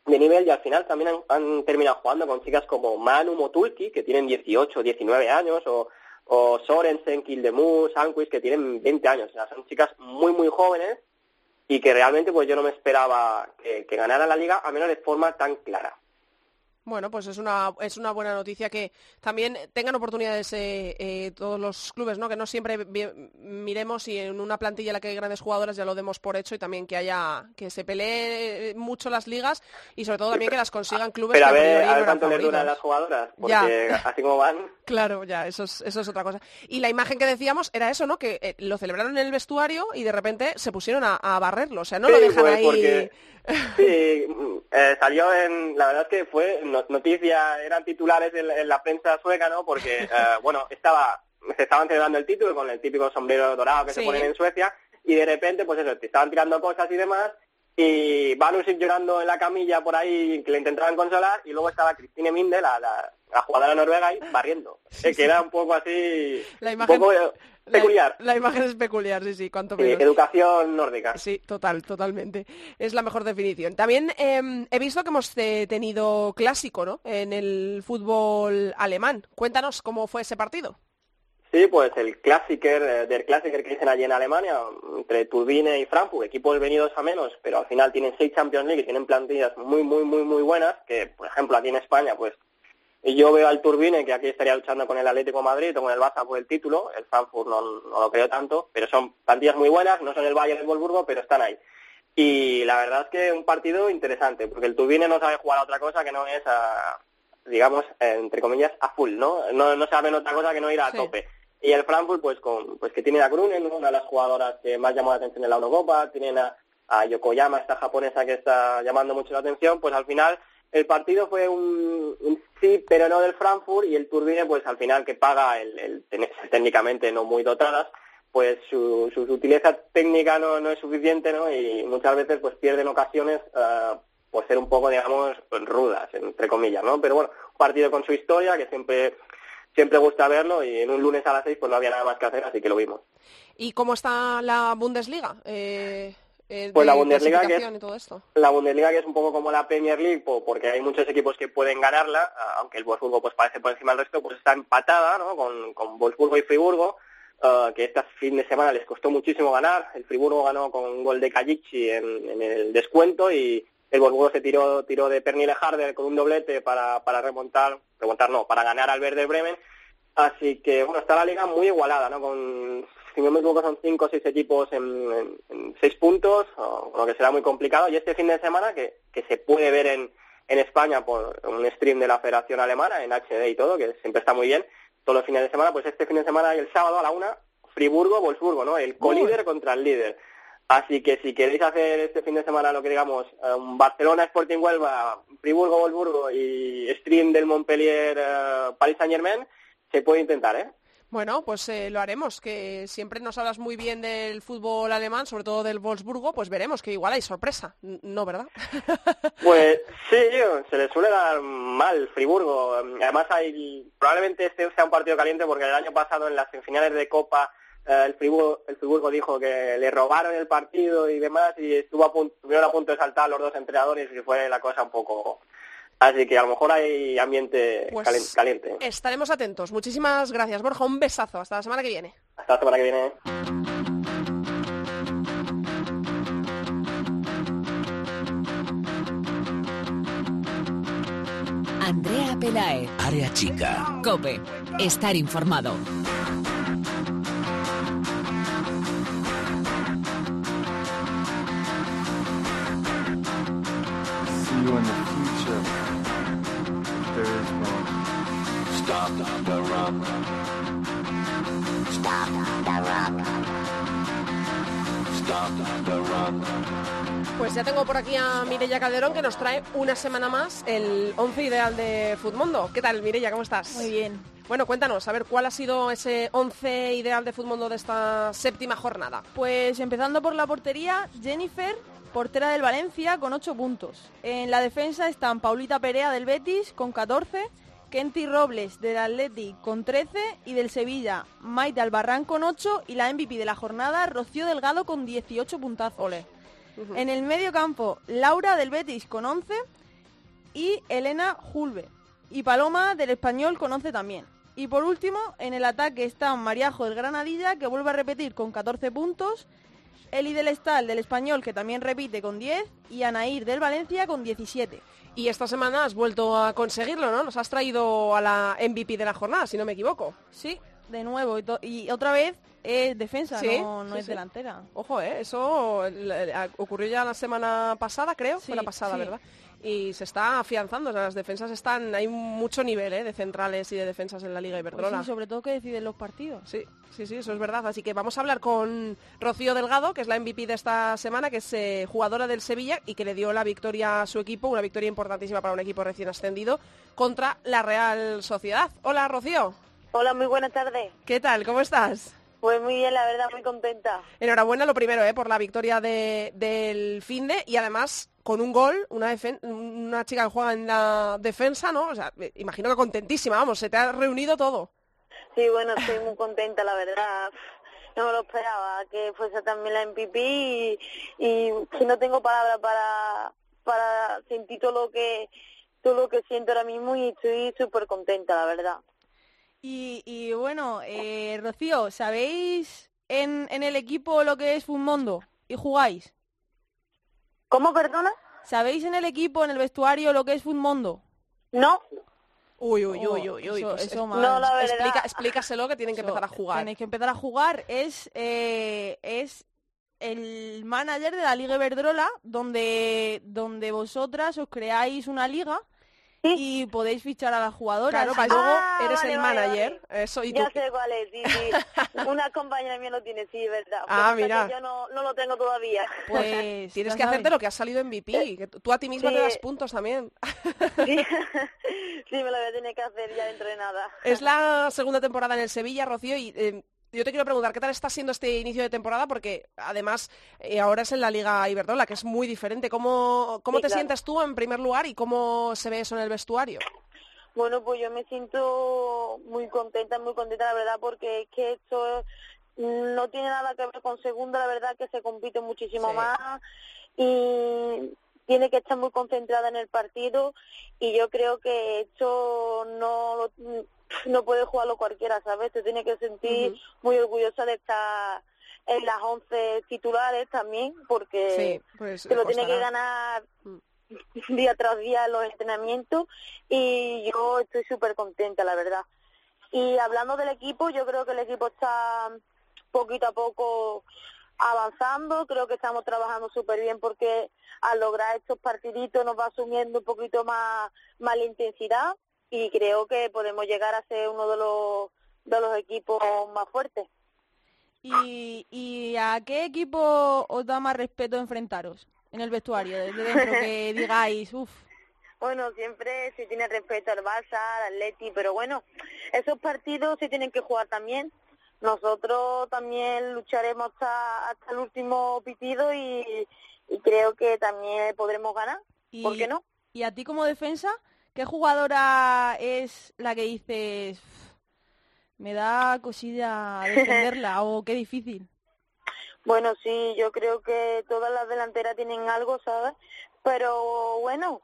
de nivel y al final también han, terminado jugando con chicas como Manu Motulki, que tienen 18, 19 años, o, o Sorensen, Kildemus, Anquist, que tienen 20 años. O sea, son chicas muy, muy jóvenes y que realmente pues yo no me esperaba que, que ganara la liga, a menos de forma tan clara. Bueno, pues es una, es una buena noticia que también tengan oportunidades eh, eh, todos los clubes, ¿no? Que no siempre miremos y en una plantilla en la que hay grandes jugadoras ya lo demos por hecho y también que haya que se pelee mucho las ligas y sobre todo también que las consigan clubes. Pero a ver, a ver cuánto les duran las jugadoras, porque así como van. (laughs) Claro, ya, eso es, eso es otra cosa. Y la imagen que decíamos era eso, ¿no? Que eh, lo celebraron en el vestuario y de repente se pusieron a, barrerlo, o sea, no lo dejan pues, ahí. (laughs) Sí, eh, salió en, la verdad es que fue noticia, eran titulares en, la prensa sueca, ¿no? Porque, (laughs) eh, bueno, estaba, se estaban celebrando el título con el típico sombrero dorado que se ponen en Suecia y de repente, pues eso, te estaban tirando cosas y demás y Vanusic llorando en la camilla por ahí que le intentaban consolar y luego estaba Christine Minde, la, la, jugadora noruega ahí barriendo, eh, que era un poco así, la imagen, un poco peculiar. La, imagen es peculiar, sí, sí, cuanto menos. educación nórdica. Sí, total, totalmente. Es la mejor definición. También em, he visto que hemos eh, tenido clásico, ¿no? En el fútbol alemán. Cuéntanos cómo fue ese partido. Sí, pues el Klassiker, eh, del Klassiker que dicen allí en Alemania, entre Turbine y Frankfurt, equipos venidos a menos, pero al final tienen seis Champions League y tienen plantillas muy, muy, muy, muy buenas, que por ejemplo aquí en España, pues yo veo al Turbine, que aquí estaría luchando con el Atlético Madrid o con el Barça por el título, el Frankfurt no, lo creo tanto, pero son plantillas muy buenas, no son el Bayern del Wolfsburgo, pero están ahí. Y la verdad es que un partido interesante, porque el Turbine no sabe jugar a otra cosa que no es a, digamos, entre comillas, a full, ¿no? No, no saben otra cosa que no ir a tope. Y el Frankfurt, pues, con, pues que tiene a Grunen, una de las jugadoras que más llamó la atención en la Eurocopa, tienen a, Yokoyama, esta japonesa que está llamando mucho la atención, pues al final el partido fue un, sí, pero no del Frankfurt, y el Turbine, pues al final que paga el, el técnicamente no muy dotadas, pues su, su sutileza técnica no, no es suficiente, ¿no? Y muchas veces pues pierden ocasiones uh, por ser un poco, digamos, rudas, entre comillas, ¿no? Pero bueno, partido con su historia que siempre siempre gusta verlo y en un lunes a las seis pues no había nada más que hacer, así que lo vimos. ¿Y cómo está la Bundesliga? Eh, eh, pues la Bundesliga que es, la Bundesliga que es un poco como la Premier League porque hay muchos equipos que pueden ganarla aunque el Wolfsburgo pues parece por encima del resto pues está empatada ¿no? con, con Wolfsburgo y Friburgo uh, que este fin de semana les costó muchísimo ganar el Friburgo ganó con un gol de Kajici en, en el descuento y el Wolfsburgo se tiró, tiró de Pernille Harder con un doblete para, para remontar, remontar no, para ganar al Verde Bremen. Así que, bueno, está la liga muy igualada, ¿no? Con, si no me equivoco, son cinco o seis equipos en, seis puntos, lo que será muy complicado. Y este fin de semana, que, que se puede ver en, en España por un stream de la Federación Alemana, en HD y todo, que siempre está muy bien, todos los fines de semana, pues este fin de semana y el sábado a la una, Friburgo-Wolfsburgo, ¿no? El colíder contra el líder. Así que si queréis hacer este fin de semana lo que digamos, un Barcelona Sporting Huelva, Friburgo Wolfsburgo y stream del Montpellier uh, Paris Saint Germain, se puede intentar, ¿eh? Bueno, pues eh, lo haremos, que siempre nos hablas muy bien del fútbol alemán, sobre todo del Wolfsburgo, pues veremos que igual hay sorpresa, ¿no, verdad? (laughs) Pues sí, se le suele dar mal Friburgo. Además, hay probablemente este sea un partido caliente porque el año pasado en las semifinales de Copa el, Friburgo, el Friburgo dijo que le robaron el partido y demás y estuvo a punto, a punto de saltar los dos entrenadores y fue la cosa un poco... Así que a lo mejor hay ambiente pues caliente. Estaremos atentos. Muchísimas gracias, Borja. Un besazo. Hasta la semana que viene. Hasta la semana que viene. Andrea Pelae. Área chica. Cope. Estar informado. Pues ya tengo por aquí a Mireya Calderón que nos trae una semana más el 11 ideal de Futmundo. ¿Qué tal, Mireya? ¿Cómo estás? Muy bien. Bueno, cuéntanos, a ver, ¿cuál ha sido ese 11 ideal de Futmundo de esta séptima jornada? Pues empezando por la portería, Jennifer, portera del Valencia, con 8 puntos. En la defensa están Paulita Perea del Betis, con 14 Kenty Robles del Athletic con 13 y del Sevilla Maite Albarrán con 8 y la MVP de la jornada Rocío Delgado con 18 puntazos. En el medio campo Laura del Betis con 11 y Elena Julve y Paloma del Español con 11 también. Y por último, en el ataque está Mariajo del Granadilla que vuelve a repetir con 14 puntos Eli del Estal del Español, que también repite con 10, y Anair del Valencia con 17. Y esta semana has vuelto a conseguirlo, ¿no? Nos has traído a la MVP de la jornada, si no me equivoco. Sí, de nuevo. Y, otra vez es defensa, no, es delantera. Ojo, ¿eh? Eso ocurrió ya la semana pasada, creo. Fue la pasada, ¿verdad? Y se está afianzando. las defensas están, hay mucho nivel ¿eh? de centrales y de defensas en la Liga Iberdrola. Pues sí, sobre todo que deciden los partidos. Sí, sí, sí, eso es verdad. Así que vamos a hablar con Rocío Delgado, que es la MVP de esta semana, que es eh, jugadora del Sevilla y que le dio la victoria a su equipo, una victoria importantísima para un equipo recién ascendido, contra la Real Sociedad. Hola, Rocío. Hola, muy buenas tardes. ¿Qué tal? ¿Cómo estás? Pues muy bien, la verdad, muy contenta. Enhorabuena lo primero, ¿eh? por la victoria de, del finde y además con un gol, una, una chica que juega en la defensa, ¿no? O sea, imagino que contentísima, vamos, se te ha reunido todo. Sí, bueno, estoy muy contenta, la verdad. No me lo esperaba, que fuese también la MVP y, y no tengo palabras para, para sentir todo lo que todo lo que siento ahora mismo y estoy súper contenta, la verdad. Y, bueno, eh, Rocío, ¿sabéis en, en el equipo lo que es Fumondo y jugáis? ¿Cómo, perdona? ¿Sabéis en el equipo, en el vestuario, lo que es Fumondo? No. Uy, uy, uy, uy, uy. Eso, pues eso no, la verdad. explica, explícaselo que tienen que empezar a jugar. Tenéis que empezar a jugar. Es, eh, es el manager de la Liga Iberdrola, donde, donde vosotras os creáis una liga y podéis fichar a las jugadoras. Claro, para Y luego Ah, eres vale, el vale, manager. vale. Eso, y Ya tú- sé cuál es, sí, sí. (laughs) Una compañera mía lo tiene, sí, verdad. Ah, Lo que pasa es mira. Yo no, no lo tengo todavía. Pues (laughs) Tienes que hacerte sabes. lo que has salido en VP. que tú tú a ti misma Sí. te das puntos también. Sí. (laughs) sí, me lo voy a tener que hacer ya dentro de nada. Es la segunda temporada en el Sevilla, Rocío, y eh, yo te quiero preguntar, ¿qué tal está siendo este inicio de temporada? Porque además eh, ahora es en la Liga Iberdrola, que es muy diferente. ¿Cómo, cómo Sí, te claro. sientes tú en primer lugar y cómo se ve eso en el vestuario? Bueno, pues yo me siento muy contenta, muy contenta, la verdad, porque es que esto no tiene nada que ver con segunda, la verdad que se compite muchísimo Sí. más y tiene que estar muy concentrada en el partido y yo creo que esto no no puede jugarlo cualquiera, ¿sabes? Te tiene que sentir muy orgullosa de estar en las 11 titulares también, porque Sí, pues se lo tiene que ganar Mm. día tras día en los entrenamientos y yo estoy súper contenta, la verdad. Y hablando del equipo, yo creo que el equipo está poquito a poco avanzando, creo que estamos trabajando súper bien porque al lograr estos partiditos nos va asumiendo un poquito más, más la intensidad y creo que podemos llegar a ser uno de los, de los equipos más fuertes. ¿Y, ¿Y a qué equipo os da más respeto enfrentaros en el vestuario? Desde dentro que (laughs) digáis, uff, Bueno, siempre se tiene respeto al Barça, al Atleti, pero bueno, esos partidos se tienen que jugar también. Nosotros también lucharemos hasta, hasta el último pitido y, y creo que también podremos ganar. y, ¿Por qué no? y a ti como defensa, ¿qué jugadora es la que dices, "Uf, me da cosilla defenderla (laughs) o qué difícil? Bueno, sí, yo creo que todas las delanteras tienen algo, ¿sabes? Pero bueno,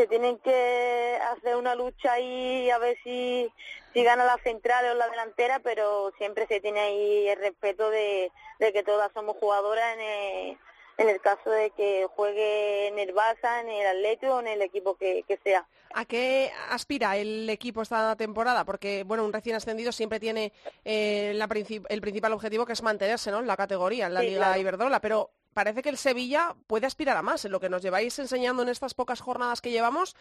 se tienen que hacer una lucha ahí a ver si, si gana la central o la delantera, pero siempre se tiene ahí el respeto de, de que todas somos jugadoras en el, en el caso de que juegue en el Barça, en el Atlético o en el equipo que, que sea. ¿A qué aspira el equipo esta temporada? Porque, bueno, un recién ascendido siempre tiene eh, la princip- el principal objetivo que es mantenerse ¿no? en la categoría, en la Sí, Liga claro. Iberdrola, pero parece que el Sevilla puede aspirar a más. En lo que nos lleváis enseñando en estas pocas jornadas que llevamos,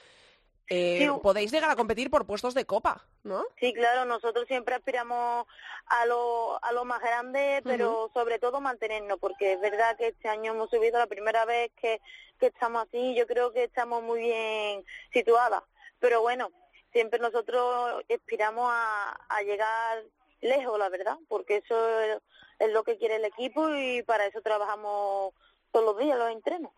eh, Sí. podéis llegar a competir por puestos de copa, ¿no? Sí, claro, nosotros siempre aspiramos a lo, a lo más grande, pero sobre todo mantenernos, porque es verdad que este año hemos subido la primera vez que, que estamos así, y yo creo que estamos muy bien situadas. Pero bueno, siempre nosotros aspiramos a, a llegar lejos, la verdad, porque eso es, lo que quiere el equipo y para eso trabajamos todos los días, los entrenos.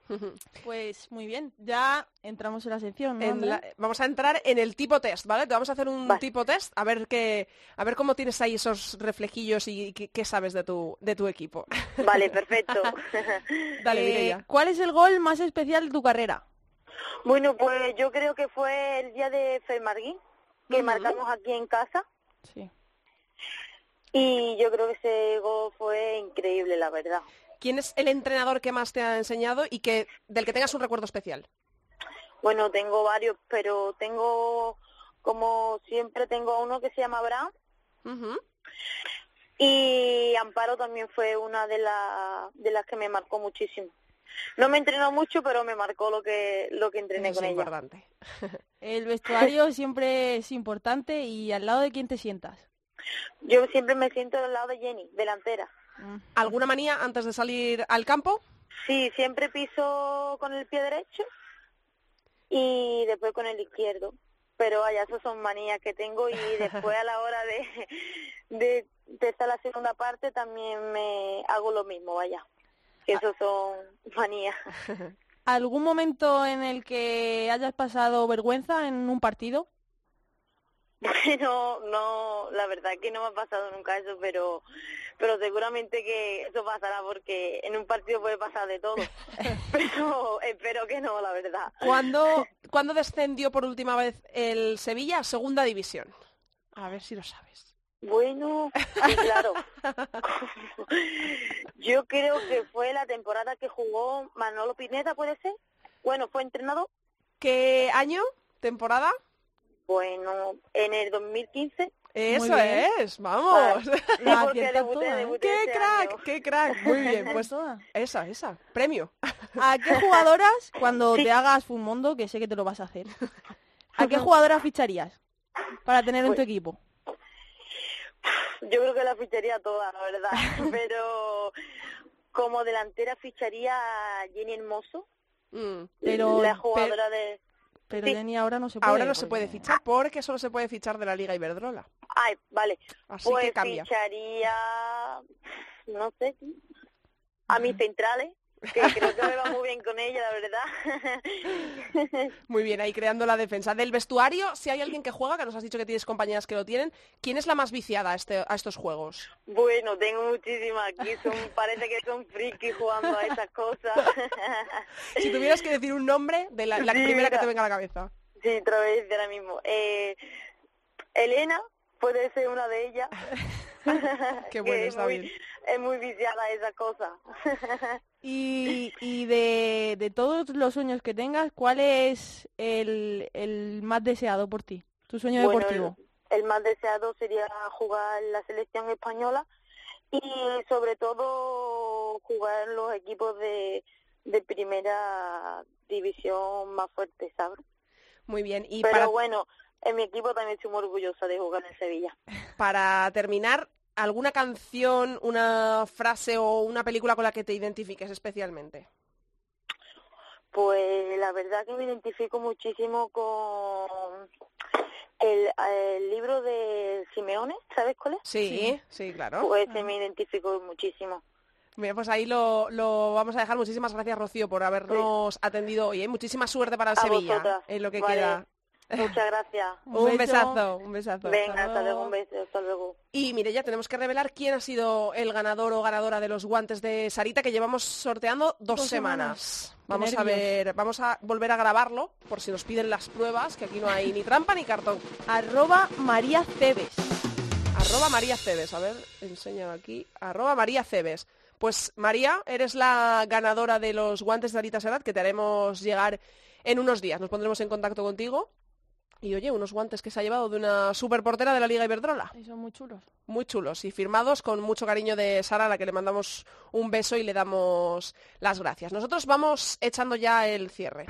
Pues muy bien, ya entramos en la sección, ¿no, En Andrea? la- vamos a entrar en el tipo test, ¿vale? Te vamos a hacer un Vale. tipo test, a ver qué, a ver cómo tienes ahí esos reflejillos y qué, qué sabes de tu, de tu equipo. (laughs) Vale, perfecto. (laughs) Dale, Eh. ¿Cuál es el gol más especial de tu carrera? Bueno, pues yo creo que fue el día de Fermarguín, que marcamos aquí en casa. Sí. Y yo creo que ese gol fue increíble, la verdad. ¿Quién es el entrenador que más te ha enseñado y que del que tengas un recuerdo especial? Bueno, tengo varios, pero tengo, como siempre, tengo uno que se llama Abraham. Ujú. Y Amparo también fue una de, la- de las que me marcó muchísimo. No me entrenó mucho, pero me marcó lo que, lo que entrené Eso con es ella. importante. El vestuario siempre es importante y al lado de quién te sientas. Yo siempre me siento al lado de Jenny, delantera. ¿Alguna manía antes de salir al campo? Sí, siempre piso con el pie derecho y después con el izquierdo. Pero vaya, esas son manías que tengo y (laughs) después a la hora de, de empezar la segunda parte también me hago lo mismo, vaya. Que esos son manías. (laughs) ¿Algún momento en el que hayas pasado vergüenza en un partido? Bueno, no, la verdad que no me ha pasado nunca eso, pero pero seguramente que eso pasará porque en un partido puede pasar de todo. (laughs) Pero espero que no, la verdad. ¿Cuándo, ¿Cuándo descendió por última vez el Sevilla a segunda división? A ver si lo sabes. Bueno, claro. (laughs) Yo creo que fue la temporada que jugó Manolo Pineda, ¿puede ser? Bueno, fue entrenador. ¿Qué año? ¿Temporada? Bueno, en el 2015. Eso es, vamos. (laughs) ¡Qué crack! ¡Qué (laughs) crack! Muy bien, pues esa, esa, premio. ¿A qué jugadoras, cuando te hagas un mundo, que sé que te lo vas a hacer, ¿a qué (laughs) jugadoras ficharías para tener en tu pues equipo? Yo creo que la ficharía toda, la verdad. Pero como delantera ficharía a Jenny Hermoso, mm. pero, la jugadora de... Pero Jenny ahora no se puede. Ahora no se puede fichar porque solo se puede fichar de la Liga Iberdrola. Ay, vale. Así pues que cambia. ficharía, no sé, a mis centrales (laughs) que creo que me va muy bien con ella, la verdad. (laughs) Muy bien, ahí creando la defensa. Del vestuario, si hay alguien que juega, que nos has dicho que tienes compañeras que lo tienen, ¿quién es la más viciada a, este, a estos juegos? Bueno, tengo muchísimas aquí, son, parece que son friki jugando a esas cosas. (laughs) si tuvieras que decir un nombre de la, primera que te venga a la cabeza. Sí, otra vez ahora mismo. Eh, Elena, puede ser una de ellas. Qué bueno, está muy, bien. Es muy viciada esa cosa. (laughs) y, y de, de, todos los sueños que tengas, ¿cuál es el, el más deseado por ti? ¿Tu sueño deportivo? El, más deseado sería jugar en la selección española y sobre todo jugar en los equipos de, de primera división más fuertes, ¿sabes? Muy bien. Y Pero bueno, en mi equipo también estoy muy orgullosa de jugar en Sevilla. Para terminar, ¿alguna canción, una frase o una película con la que te identifiques especialmente? Pues la verdad que me identifico muchísimo con el, libro de Simeone, ¿sabes cuál es? Sí, sí, claro. Pues me identifico muchísimo. Bien, pues ahí lo, lo, vamos a dejar. Muchísimas gracias, Rocío, por habernos atendido hoy. ¿eh? Muchísima suerte para el Sevilla en lo que queda. Muchas gracias. un, besazo, un besazo. Venga, hasta, luego, un beso, hasta luego. Y mire, ya tenemos que revelar quién ha sido el ganador o ganadora de los guantes de Sarita que llevamos sorteando dos, semanas. Vamos a ver, vamos a volver a grabarlo por si nos piden las pruebas, que aquí no hay ni trampa ni cartón. Arroba María Cebes. Arroba María Cebes, a ver, enseño aquí. Arroba María Cebes. Pues María, eres la ganadora de los guantes de Sarita Serat que te haremos llegar en unos días. Nos pondremos en contacto contigo y oye, unos guantes que se ha llevado de una superportera de la Liga Iberdrola. Y son muy chulos. Muy chulos y firmados con mucho cariño de Sara, a la que le mandamos un beso y le damos las gracias. Nosotros vamos echando ya el cierre.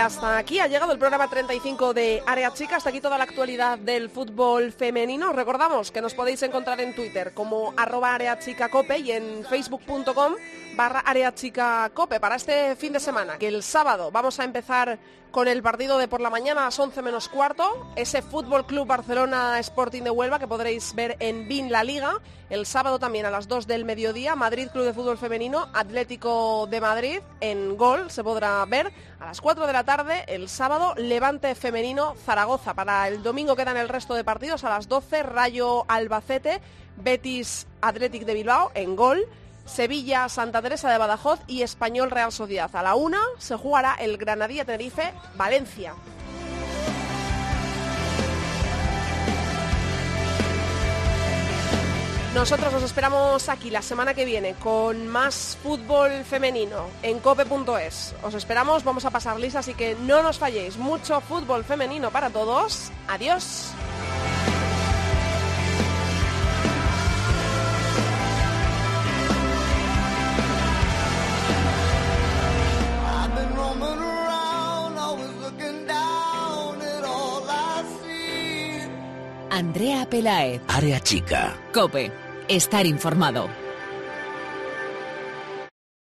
Hasta aquí. Ha llegado el programa 35 de Área Chica, hasta aquí toda la actualidad del fútbol femenino. Recordamos que nos podéis encontrar en Twitter como arroba areachicacope y en facebook.com barra areachicacope para este fin de semana, que el sábado vamos a empezar con el partido de por la mañana a las 11 menos cuarto, ese Fútbol Club Barcelona Sporting de Huelva que podréis ver en BIN La Liga. El sábado también a las 2 del mediodía, Madrid Club de Fútbol Femenino, Atlético de Madrid en Gol se podrá ver. A las 4 de la tarde, el sábado, Levante Femenino Zaragoza. Para el domingo quedan el resto de partidos. A las 12, Rayo Albacete, Betis Athletic de Bilbao en Gol. Sevilla, Santa Teresa de Badajoz y Español Real Sociedad. A la una se jugará el Granadilla Tenerife Valencia. Nosotros nos esperamos aquí la semana que viene con más fútbol femenino en cope.es. Os esperamos, vamos a pasar lista, así que no nos falléis. Mucho fútbol femenino para todos. Adiós. Andrea Pelaez. Área Chica. Cope. Estar informado.